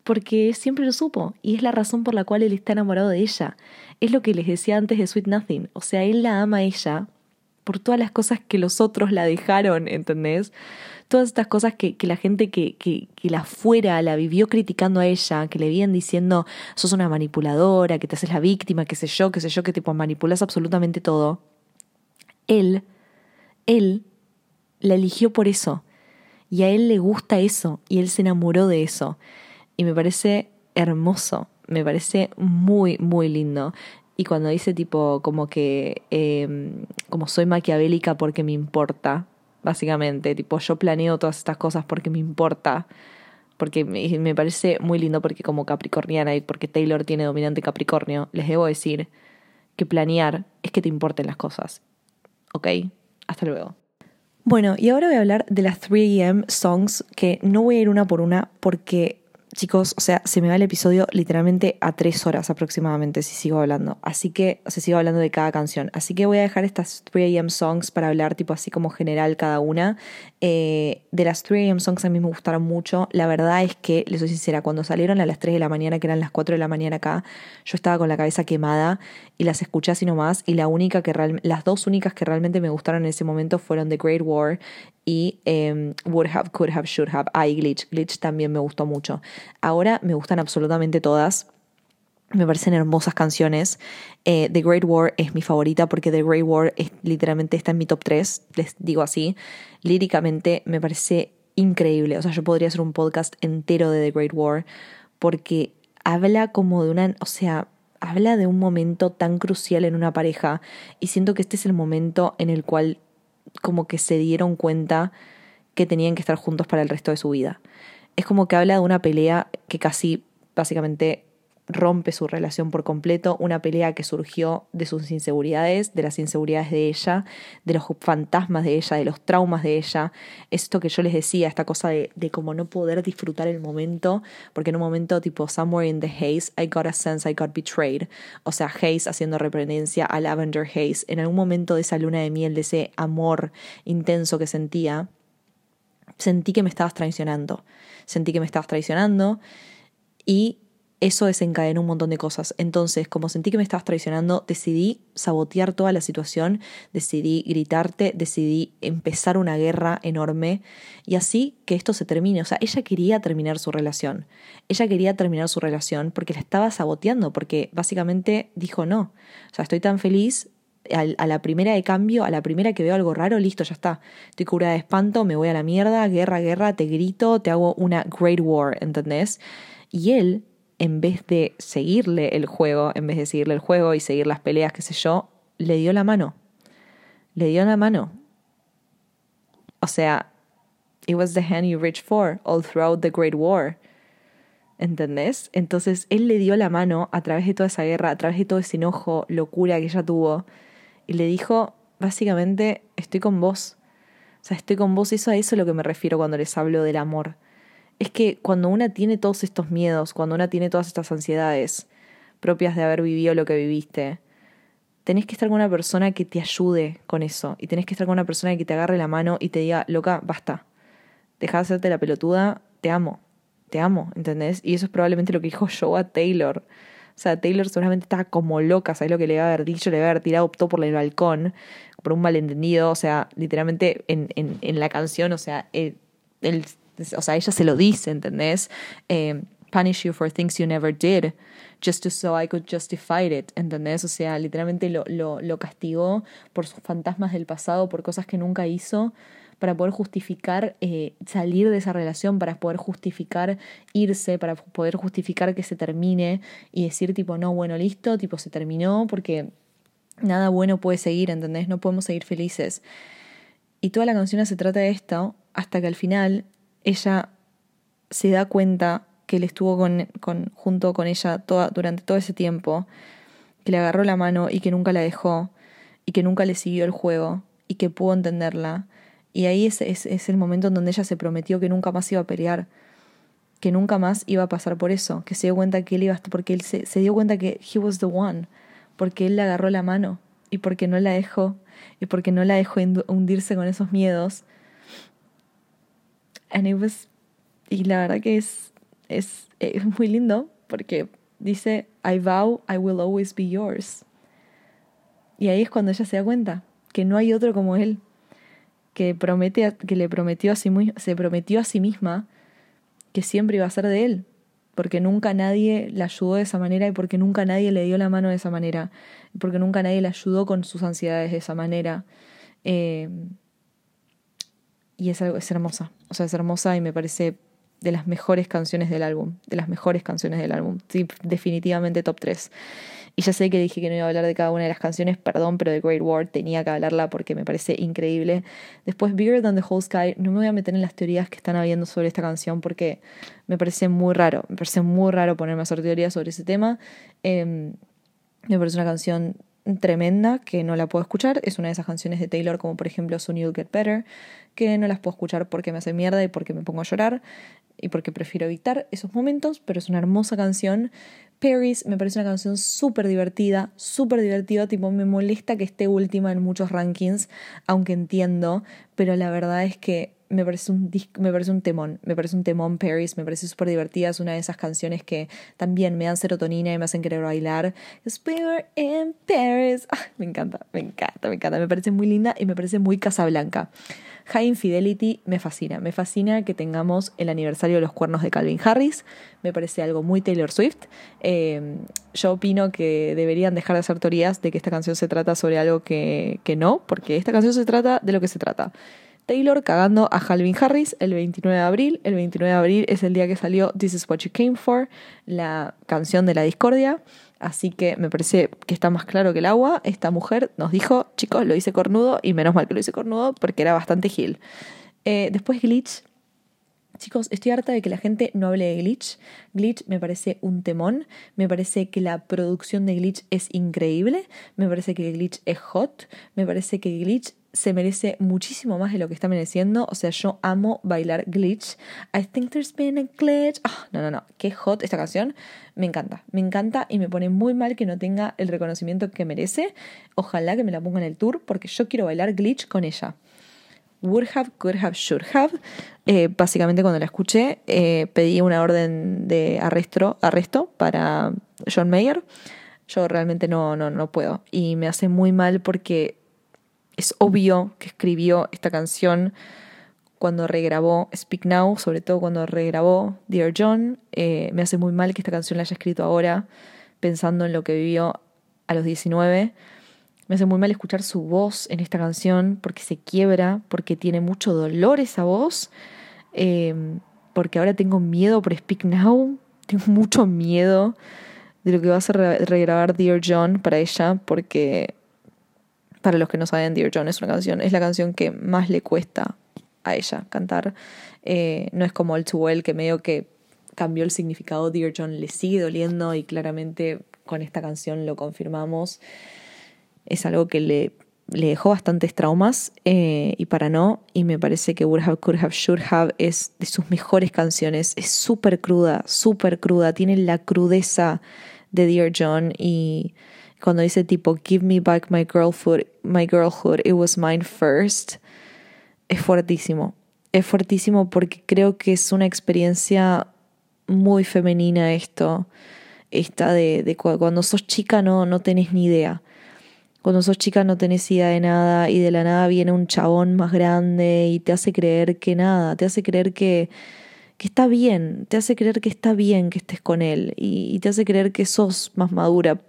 S3: porque siempre lo supo. Y es la razón por la cual él está enamorado de ella. Es lo que les decía antes de Sweet Nothing. O sea, él la ama a ella por todas las cosas que los otros la dejaron, ¿entendés? todas estas cosas que, la gente que, que, la fuera la vivió criticando a ella, que le vienen diciendo, sos una manipuladora, que te haces la víctima, qué sé yo, qué sé yo, que tipo manipulas absolutamente todo. Él él la eligió por eso. Y a él le gusta eso. Y él se enamoró de eso. Y me parece hermoso. Me parece muy, muy lindo. Y cuando dice tipo como que em, como soy maquiavélica porque me importa, básicamente, tipo yo planeo todas estas cosas porque me importa, porque me, me parece muy lindo porque como capricorniana y porque Taylor tiene dominante Capricornio, les debo decir que planear es que te importen las cosas. ¿Ok? Hasta luego. Bueno, y ahora voy a hablar de las 3am songs, que no voy a ir una por una porque chicos, o sea, se me va el episodio literalmente a tres horas aproximadamente si sigo hablando. Así que, o sea, sigo hablando de cada canción. Así que voy a dejar estas 3am songs para hablar tipo así como general cada una. Eh, de las 3am songs a mí me gustaron mucho. La verdad es que, les soy sincera, cuando salieron a las 3 de la mañana, que eran las 4 de la mañana acá, yo estaba con la cabeza quemada y las escuché así nomás. Y la única que las dos únicas que realmente me gustaron en ese momento fueron The Great War y em, Would Have, Could Have, Should Have. Ah, Glitch. Glitch también me gustó mucho. Ahora me gustan absolutamente todas. Me parecen hermosas canciones. Eh, The Great War es mi favorita porque The Great War es, literalmente está en mi top 3, les digo así. Líricamente me parece increíble. O sea, yo podría hacer un podcast entero de The Great War porque habla como de una, o sea, habla de un momento tan crucial en una pareja y siento que este es el momento en el cual como que se dieron cuenta que tenían que estar juntos para el resto de su vida. Es como que habla de una pelea que casi básicamente rompe su relación por completo, una pelea que surgió de sus inseguridades, de las inseguridades de ella, de los fantasmas de ella, de los traumas de ella. Esto que yo les decía, esta cosa de, de como no poder disfrutar el momento, porque en un momento tipo Somewhere in the Haze, I got a sense I got betrayed. O sea, Haze haciendo referencia a Lavender Haze. En algún momento de esa luna de miel, de ese amor intenso que sentía, sentí que me estabas traicionando. Sentí que me estabas traicionando y eso desencadenó un montón de cosas. Entonces, como sentí que me estabas traicionando, decidí sabotear toda la situación, decidí gritarte, decidí empezar una guerra enorme y así que esto se termine. O sea, ella quería terminar su relación. Ella quería terminar su relación porque la estaba saboteando, porque básicamente dijo no. O sea, estoy tan feliz. A la primera de cambio, a la primera que veo algo raro, listo, ya está. Estoy curada de espanto, me voy a la mierda, guerra, guerra, te grito, te hago una great war, ¿entendés? Y él en vez de seguirle el juego, en vez de seguirle el juego y seguir las peleas, qué sé yo, le dio la mano. Le dio la mano. O sea, it was the hand you reached for all throughout the Great War. ¿Entendés? Entonces él le dio la mano a través de toda esa guerra, a través de todo ese enojo, locura que ella tuvo, y le dijo, básicamente, estoy con vos. O sea, estoy con vos, eso a eso es lo que me refiero cuando les hablo del amor es que cuando una tiene todos estos miedos, cuando una tiene todas estas ansiedades propias de haber vivido lo que viviste, tenés que estar con una persona que te ayude con eso y tenés que estar con una persona que te agarre la mano y te diga, loca, basta, deja de hacerte la pelotuda, te amo, te amo, ¿entendés? Y eso es probablemente lo que dijo [laughs] Joe a Taylor. O sea, Taylor seguramente estaba como loca, ¿sabes lo que le iba a haber dicho? Le iba a haber tirado, optó por el balcón, por un malentendido, o sea, literalmente en, en, la canción, o sea, el, el o sea, ella se lo dice, ¿entendés? Eh, punish you for things you never did, just to so I could justify it, ¿entendés? O sea, literalmente lo, lo, castigó por sus fantasmas del pasado, por cosas que nunca hizo, para poder justificar eh, salir de esa relación, para poder justificar irse, para poder justificar que se termine y decir tipo, no, bueno, listo, tipo, se terminó porque nada bueno puede seguir, ¿entendés? No podemos seguir felices. Y toda la canción se trata de esto, hasta que al final ella se da cuenta que él estuvo con, junto con ella toda, durante todo ese tiempo, que le agarró la mano y que nunca la dejó, y que nunca le siguió el juego, y que pudo entenderla. Y ahí es, el momento en donde ella se prometió que nunca más iba a pelear, que nunca más iba a pasar por eso, que se dio cuenta que él iba a porque él se, se dio cuenta que he was the one, porque él le agarró la mano y porque no la dejó, y porque no la dejó hundirse con esos miedos And y la verdad que es, es, es [laughs] muy lindo porque dice, I vow I will always be yours. Y ahí es cuando ella se da cuenta que no hay otro como él, que, que le prometió a sí, se prometió a sí misma que siempre iba a ser de él, porque nunca nadie la ayudó de esa manera y porque nunca nadie le dio la mano de esa manera, porque nunca nadie la ayudó con sus ansiedades de esa manera. Eh, y es, algo, es hermosa. O sea, es hermosa y me parece de las mejores canciones del álbum. De las mejores canciones del álbum. Definitivamente top 3. Y ya sé que dije que no iba a hablar de cada una de las canciones, perdón, pero de Great War tenía que hablarla porque me parece increíble. Después, Bigger Than the Whole Sky, no me voy a meter en las teorías que están habiendo sobre esta canción porque me parece muy raro. Me parece muy raro ponerme a hacer teorías sobre ese tema. Em, me parece una canción tremenda que no la puedo escuchar. Es una de esas canciones de Taylor, como por ejemplo Soon You'll Get Better, que no las puedo escuchar porque me hace mierda y porque me pongo a llorar y porque prefiero evitar esos momentos, pero es una hermosa canción. Paris me parece una canción súper divertida, súper divertida, tipo me molesta que esté última en muchos rankings, aunque entiendo, pero la verdad es que me parece un me parece un temón, me parece un temón Paris, me parece súper divertida, es una de esas canciones que también me dan serotonina y me hacen querer bailar. We in Paris. Ah, me encanta, me encanta, me encanta, me parece muy linda y me parece muy Casablanca. High Infidelity me fascina, me fascina que tengamos el aniversario de los cuernos de Calvin Harris, me parece algo muy Taylor Swift. Eh, yo opino que deberían dejar de hacer teorías de que esta canción se trata sobre algo que, que no, porque esta canción se trata de lo que se trata. Taylor cagando a Calvin Harris el 29 de abril. El 29 de abril es el día que salió This Is What You Came For, la canción de la discordia. Así que me parece que está más claro que el agua. Esta mujer nos dijo, chicos, lo hice cornudo y menos mal que lo hice cornudo porque era bastante gil. Eh, después Glitch. Chicos, estoy harta de que la gente no hable de Glitch. Glitch me parece un temón. Me parece que la producción de Glitch es increíble. Me parece que Glitch es hot. Me parece que Glitch se merece muchísimo más de lo que está mereciendo. O sea, yo amo bailar glitch. I think there's been a glitch. Ah, no, no, no. Qué hot esta canción. Me encanta. Me encanta y me pone muy mal que no tenga el reconocimiento que merece. Ojalá que me la ponga en el tour porque yo quiero bailar glitch con ella. Would have, could have, should have. Eh, básicamente cuando la escuché eh, pedí una orden de arresto, arresto para John Mayer. Yo realmente no, no, no puedo. Y me hace muy mal porque es obvio que escribió esta canción cuando regrabó Speak Now, sobre todo cuando regrabó Dear John. Eh, me hace muy mal que esta canción la haya escrito ahora, pensando en lo que vivió a los 19. Me hace muy mal escuchar su voz en esta canción porque se quiebra, porque tiene mucho dolor esa voz, eh, porque ahora tengo miedo por Speak Now, [laughs] tengo mucho miedo de lo que va a regrabar Dear John para ella, porque para los que no saben, Dear John es una canción, es la canción que más le cuesta a ella cantar. Eh, no es como el Too Well, que medio que cambió el significado. Dear John le sigue doliendo y claramente con esta canción lo confirmamos. Es algo que le, le dejó bastantes traumas eh, y para no, y me parece que Would Have, Could Have, Should Have es de sus mejores canciones. Es súper cruda, súper cruda, tiene la crudeza de Dear John y cuando dice tipo, give me back my girlhood, my girlhood, it was mine first, es fuertísimo. Es fuertísimo porque creo que es una experiencia muy femenina esto. Esta de, cuando sos chica no, no tenés ni idea. Cuando sos chica no tenés idea de nada y de la nada viene un chabón más grande y te hace creer que nada, te hace creer que, que está bien, te hace creer que está bien que estés con él y, te hace creer que sos más madura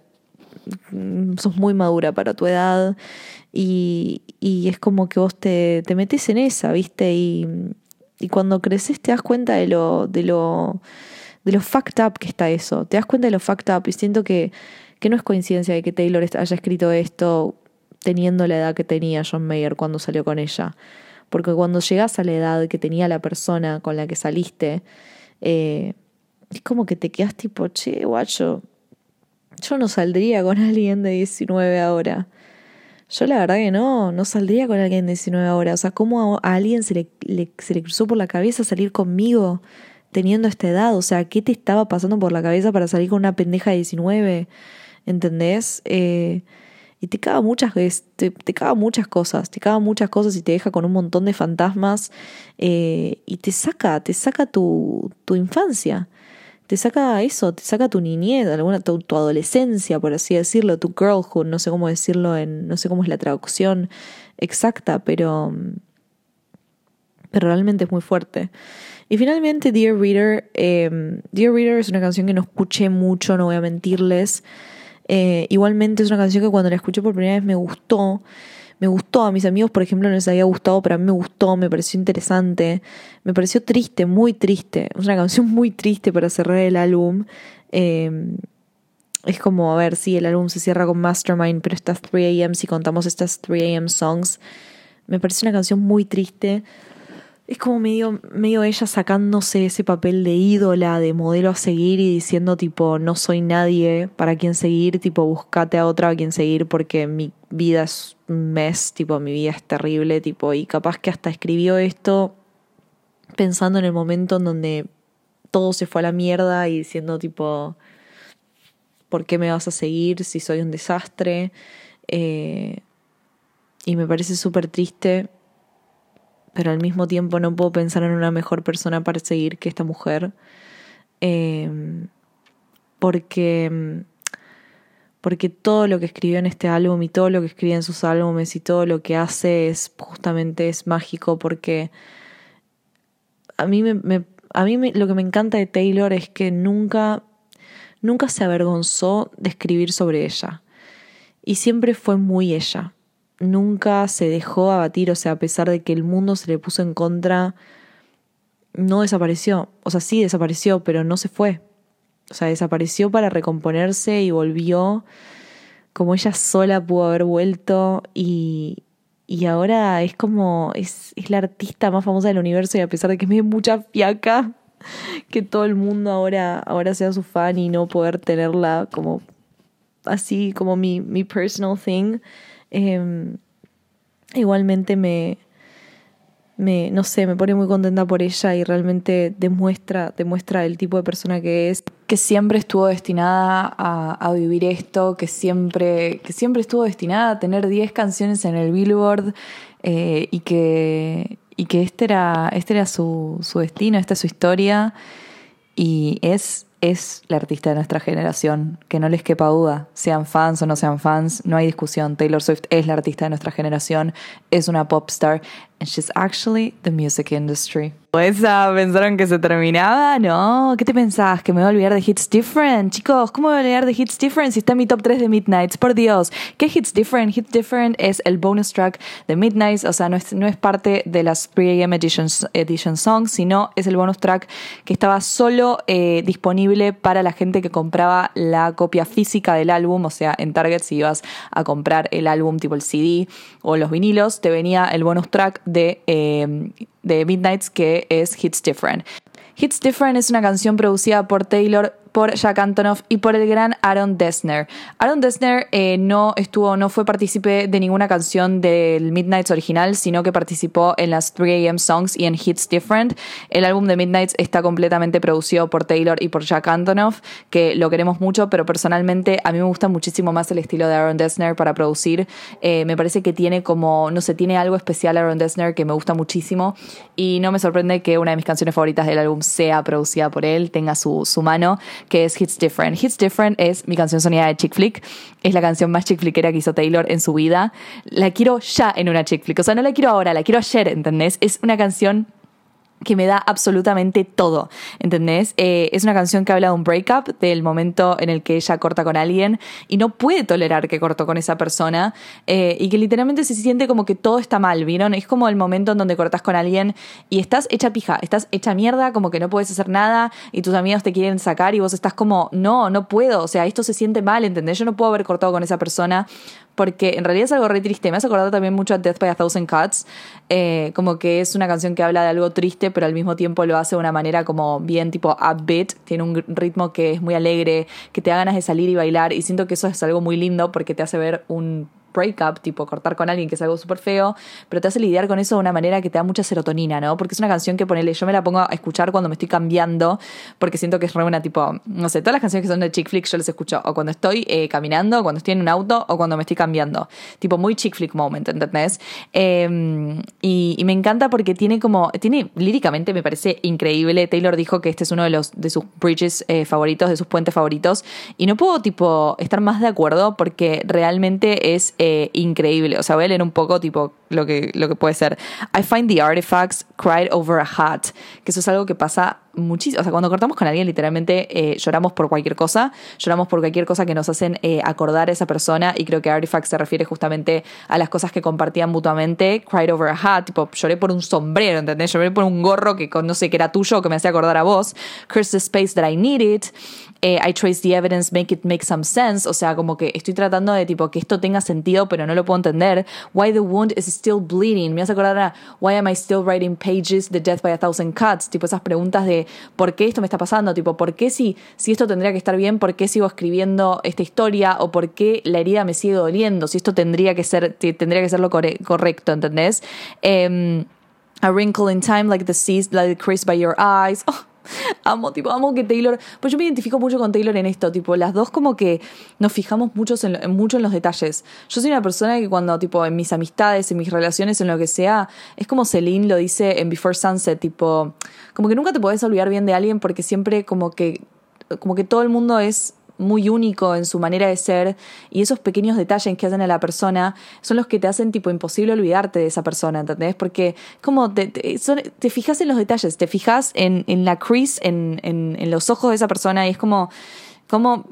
S3: sos muy madura para tu edad y, y es como que vos te, te, metes en esa, ¿viste? Y, y, cuando creces te das cuenta de lo, de lo, de lo fucked up que está eso, te das cuenta de lo fucked up y siento que, que no es coincidencia de que Taylor haya escrito esto teniendo la edad que tenía John Mayer cuando salió con ella. Porque cuando llegas a la edad que tenía la persona con la que saliste, eh, es como que te quedas tipo, che, guacho, yo no saldría con alguien de 19 ahora. Yo la verdad que no, no saldría con alguien de 19 ahora. O sea, ¿cómo a alguien se le, cruzó por la cabeza salir conmigo teniendo esta edad? O sea, ¿qué te estaba pasando por la cabeza para salir con una pendeja de 19? ¿Entendés? Eh, y te caga muchas te, te muchas cosas, te caga muchas cosas y te deja con un montón de fantasmas eh, y te saca, te saca tu infancia te saca eso, te saca tu niñez, alguna, tu, adolescencia, por así decirlo, tu girlhood, no sé cómo decirlo en, no sé cómo es la traducción exacta, pero, pero realmente es muy fuerte. Y finalmente, Dear Reader, em, Dear Reader es una canción que no escuché mucho, no voy a mentirles. Eh, igualmente es una canción que cuando la escuché por primera vez me gustó, me gustó, a mis amigos por ejemplo no les había gustado, pero a mí me gustó, me pareció interesante, me pareció triste, muy triste, es una canción muy triste para cerrar el álbum. Eh, es como, a ver, sí, el álbum se cierra con Mastermind, pero estas 3 AM, si contamos estas 3 AM songs, me parece una canción muy triste. Es como medio, medio ella sacándose ese papel de ídola, de modelo a seguir y diciendo tipo, no soy nadie para quien seguir, tipo, buscate a otra a quien seguir porque mi vida es un mes, tipo, mi vida es terrible, tipo, y capaz que hasta escribió esto pensando en el momento en donde todo se fue a la mierda y diciendo tipo, ¿por qué me vas a seguir si soy un desastre? Eh, y me parece súper triste pero al mismo tiempo no puedo pensar en una mejor persona para seguir que esta mujer. Em, porque, porque todo lo que escribió en este álbum y todo lo que escribe en sus álbumes y todo lo que hace es justamente es mágico porque a mí, a mí lo que me encanta de Taylor es que nunca, nunca se avergonzó de escribir sobre ella y siempre fue muy ella nunca se dejó abatir, o sea, a pesar de que el mundo se le puso en contra, no desapareció. O sea, sí desapareció, pero no se fue. O sea, desapareció para recomponerse y volvió como ella sola pudo haber vuelto y, y ahora es como, es, es, la artista más famosa del universo y a pesar de que me da mucha fiaca [laughs] que todo el mundo ahora, ahora sea su fan y no poder tenerla como así como mi, mi personal thing, Em, igualmente me, me, no sé, me pone muy contenta por ella y realmente demuestra, demuestra el tipo de persona que es. Que siempre estuvo destinada a, a vivir esto, que siempre, que siempre estuvo destinada a tener 10 canciones en el Billboard eh, y que, y que este era, este era su, su destino, esta es su historia y es es la artista de nuestra generación, que no les quepa duda, sean fans o no sean fans, no hay discusión, Taylor Swift es la artista de nuestra generación, es una pop star, and she's actually the music industry. ¿Esa pensaron que se terminaba? No, ¿qué te pensás? ¿Que me voy a olvidar de Hits Different? Chicos, ¿cómo me voy a olvidar de Hits Different si está en mi top 3 de Midnights? Por Dios, ¿qué Hits Different? Hits Different es el bonus track de Midnights, o sea, no es, no es parte de las 3am edition, edition songs, sino es el bonus track que estaba solo eh, disponible para la gente que compraba la copia física del álbum, o sea, en Target si ibas a comprar el álbum tipo el CD o los vinilos, te venía el bonus track de, eh, de Midnights que es Hits Different. Hits Different es una canción producida por Taylor por Jack Antonoff y por el gran Aaron Dessner. Aaron Dessner eh, no estuvo, no fue partícipe de ninguna canción del Midnights original, sino que participó en las 3am songs y en Hits Different. El álbum de Midnights está completamente producido por Taylor y por Jack Antonoff, que lo queremos mucho, pero personalmente a mí me gusta muchísimo más el estilo de Aaron Dessner para producir. Eh, me parece que tiene como, no sé, tiene algo especial Aaron Dessner que me gusta muchísimo y no me sorprende que una de mis canciones favoritas del álbum sea producida por él, tenga su, su mano que es Hits Different. Hits Different es mi canción sonida de chick flick. Es la canción más chick flickera que hizo Taylor en su vida. La quiero ya en una chick flick. O sea, no la quiero ahora, la quiero ayer, ¿entendés? Es una canción que me da absolutamente todo, ¿entendés? Eh, es una canción que habla de un breakup, del momento en el que ella corta con alguien y no puede tolerar que cortó con esa persona eh, y que literalmente se siente como que todo está mal, ¿vieron? Es como el momento en donde cortas con alguien y estás hecha pija, estás hecha mierda, como que no puedes hacer nada y tus amigos te quieren sacar y vos estás como, no, no puedo, o sea, esto se siente mal, ¿entendés? Yo no puedo haber cortado con esa persona porque en realidad es algo re triste. Me has acordado también mucho a Death by a Thousand Cuts, eh, como que es una canción que habla de algo triste, pero al mismo tiempo lo hace de una manera como bien tipo upbeat, tiene un ritmo que es muy alegre, que te da ganas de salir y bailar, y siento que eso es algo muy lindo porque te hace ver un breakup, tipo cortar con alguien que es algo súper feo, pero te hace lidiar con eso de una manera que te da mucha serotonina, ¿no? Porque es una canción que ponele, yo me la pongo a escuchar cuando me estoy cambiando, porque siento que es re una tipo, no sé, todas las canciones que son de chick flick yo las escucho o cuando estoy eh, caminando, cuando estoy en un auto o cuando me estoy cambiando, tipo muy chick flick moment, ¿entendés? Em, y, y, me encanta porque tiene como, tiene líricamente me parece increíble, Taylor dijo que este es uno de, los, de sus bridges eh, favoritos, de sus puentes favoritos, y no puedo tipo estar más de acuerdo porque realmente es eh, increíble. O sea, voy a un poco tipo lo que, lo que puede ser. I find the artifacts cried over a hat, que eso es algo que pasa muchísimo. O sea, cuando cortamos con alguien, literalmente eh, lloramos por cualquier cosa, lloramos por cualquier cosa que nos hacen eh, acordar a esa persona. Y creo que artifacts se refiere justamente a las cosas que compartían mutuamente. Cried over a hat, tipo, lloré por un sombrero, ¿entendés? Lloré por un gorro que no sé que era tuyo o que me hacía acordar a vos. Curse the space that I needed. Eh, I trace the evidence, make it make some sense. O sea, como que estoy tratando de tipo que esto tenga sentido, pero no lo puedo entender. Why the wound is still bleeding. Me hace acordar a Why am I still writing pages? The death by a thousand cuts. Tipo esas preguntas de por qué esto me está pasando. Tipo, ¿por qué si, si esto tendría que estar bien? ¿Por qué sigo escribiendo esta historia? ¿O por qué la herida me sigue doliendo? Si esto tendría que ser, tendría que ser lo correcto, ¿entendés? Em, a wrinkle in time like the seas, like the crease by your eyes. Oh, [laughs] amo, tipo, amo que Taylor. Pues yo me identifico mucho con Taylor en esto, tipo, las dos como que nos fijamos muchos en, mucho en los detalles. Yo soy una persona que cuando, tipo, en mis amistades, en mis relaciones, en lo que sea, es como Celine lo dice en Before Sunset, tipo, como que nunca te puedes olvidar bien de alguien porque siempre como que, como que todo el mundo es muy único en su manera de ser y esos pequeños detalles que hacen a la persona son los que te hacen tipo imposible olvidarte de esa persona, ¿entendés? Porque como te, te, fijas en los detalles, te fijas en, en la crease, en, en, en los ojos de esa persona y es como como,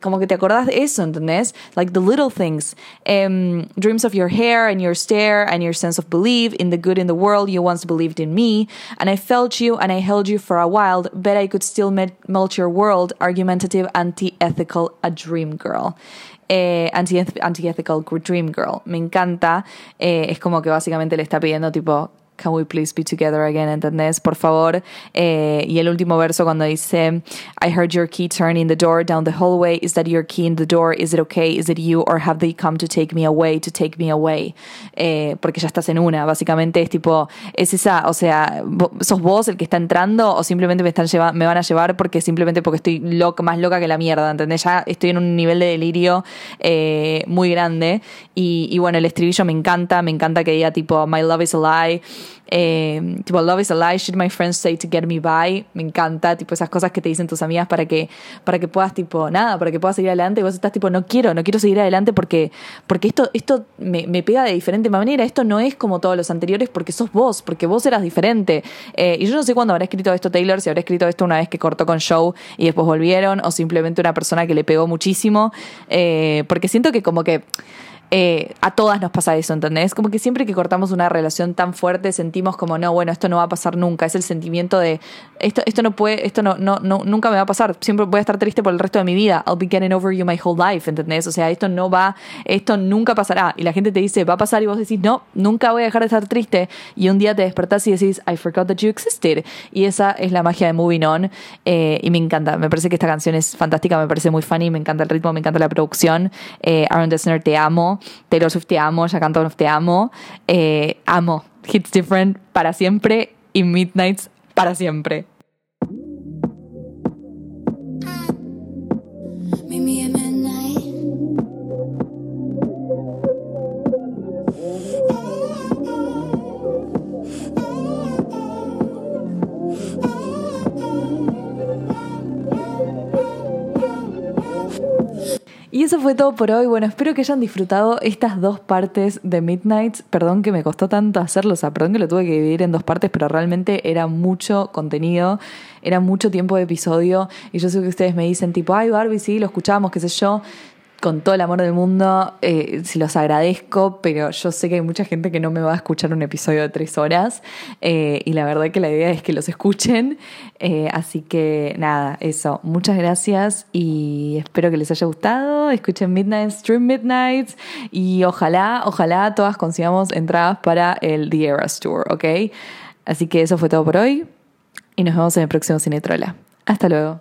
S3: como que te acordás de eso, ¿entendés? Like the little things. Um, dreams of your hair and your stare and your sense of belief in the good in the world. You once believed in me. And I felt you and I held you for a while. Bet I could still melt your world. Argumentative, anti-ethical, a dream girl. Eh, anti-ethical dream girl. Me encanta. Eh, es como que básicamente le está pidiendo tipo Can we please be together again? ¿Entendés? Por favor. Eh, y el último verso cuando dice, I heard your key turning the door down the hallway. Is that your key in the door? Is it okay? Is it you? Or have they come to take me away? To take me away? Eh, porque ya estás en una. Básicamente es tipo, es esa, o sea, ¿sos vos el que está entrando o simplemente me, están lleva me van a llevar porque simplemente porque estoy loca, más loca que la mierda? ¿Entendés? Ya estoy en un nivel de delirio eh, muy grande. Y, y bueno, el estribillo me encanta. Me encanta que diga tipo, My love is a lie. Eh, tipo, love is a lie, should my friends say to get me by. Me encanta, tipo, esas cosas que te dicen tus amigas para que, para que puedas, tipo, nada, para que puedas seguir adelante. Y vos estás, tipo, no quiero, no quiero seguir adelante porque, porque esto, esto me, me pega de diferente manera. Esto no es como todos los anteriores porque sos vos, porque vos eras diferente. Eh, y yo no sé cuándo habrá escrito esto Taylor, si habrá escrito esto una vez que cortó con Show y después volvieron, o simplemente una persona que le pegó muchísimo. Eh, porque siento que como que eh, a todas nos pasa eso, ¿entendés? Como que siempre que cortamos una relación tan fuerte sentimos como, no, bueno, esto no va a pasar nunca. Es el sentimiento de, esto, esto no puede, esto no, no, no, nunca me va a pasar. Siempre voy a estar triste por el resto de mi vida. I'll be getting over you my whole life, ¿entendés? O sea, esto no va, esto nunca pasará. Y la gente te dice, va a pasar y vos decís, no, nunca voy a dejar de estar triste. Y un día te despertás y decís, I forgot that you existed. Y esa es la magia de Moving On. Eh, y me encanta. Me parece que esta canción es fantástica, me parece muy funny, me encanta el ritmo, me encanta la producción. Eh, Aaron Dessner, te amo. Taylor Swift te amo, Jack Antonoff te amo, eh, amo. Hits Different para siempre. Y Midnights para siempre. Y eso fue todo por hoy. Bueno, espero que hayan disfrutado estas dos partes de Midnight. Perdón que me costó tanto hacerlo, o sea, perdón que lo tuve que dividir en dos partes, pero realmente era mucho contenido, era mucho tiempo de episodio. Y yo sé que ustedes me dicen tipo, ay Barbie, sí, lo escuchamos, qué sé yo con todo el amor del mundo, eh, si los agradezco, pero yo sé que hay mucha gente que no me va a escuchar un episodio de tres horas eh, y la verdad que la idea es que los escuchen. Eh, así que nada, eso, muchas gracias y espero que les haya gustado. Escuchen Midnight, Stream Midnights y ojalá, ojalá todas consigamos entradas para el The Eras Tour, ¿ok? Así que eso fue todo por hoy y nos vemos en el próximo Cinetrola. Hasta luego.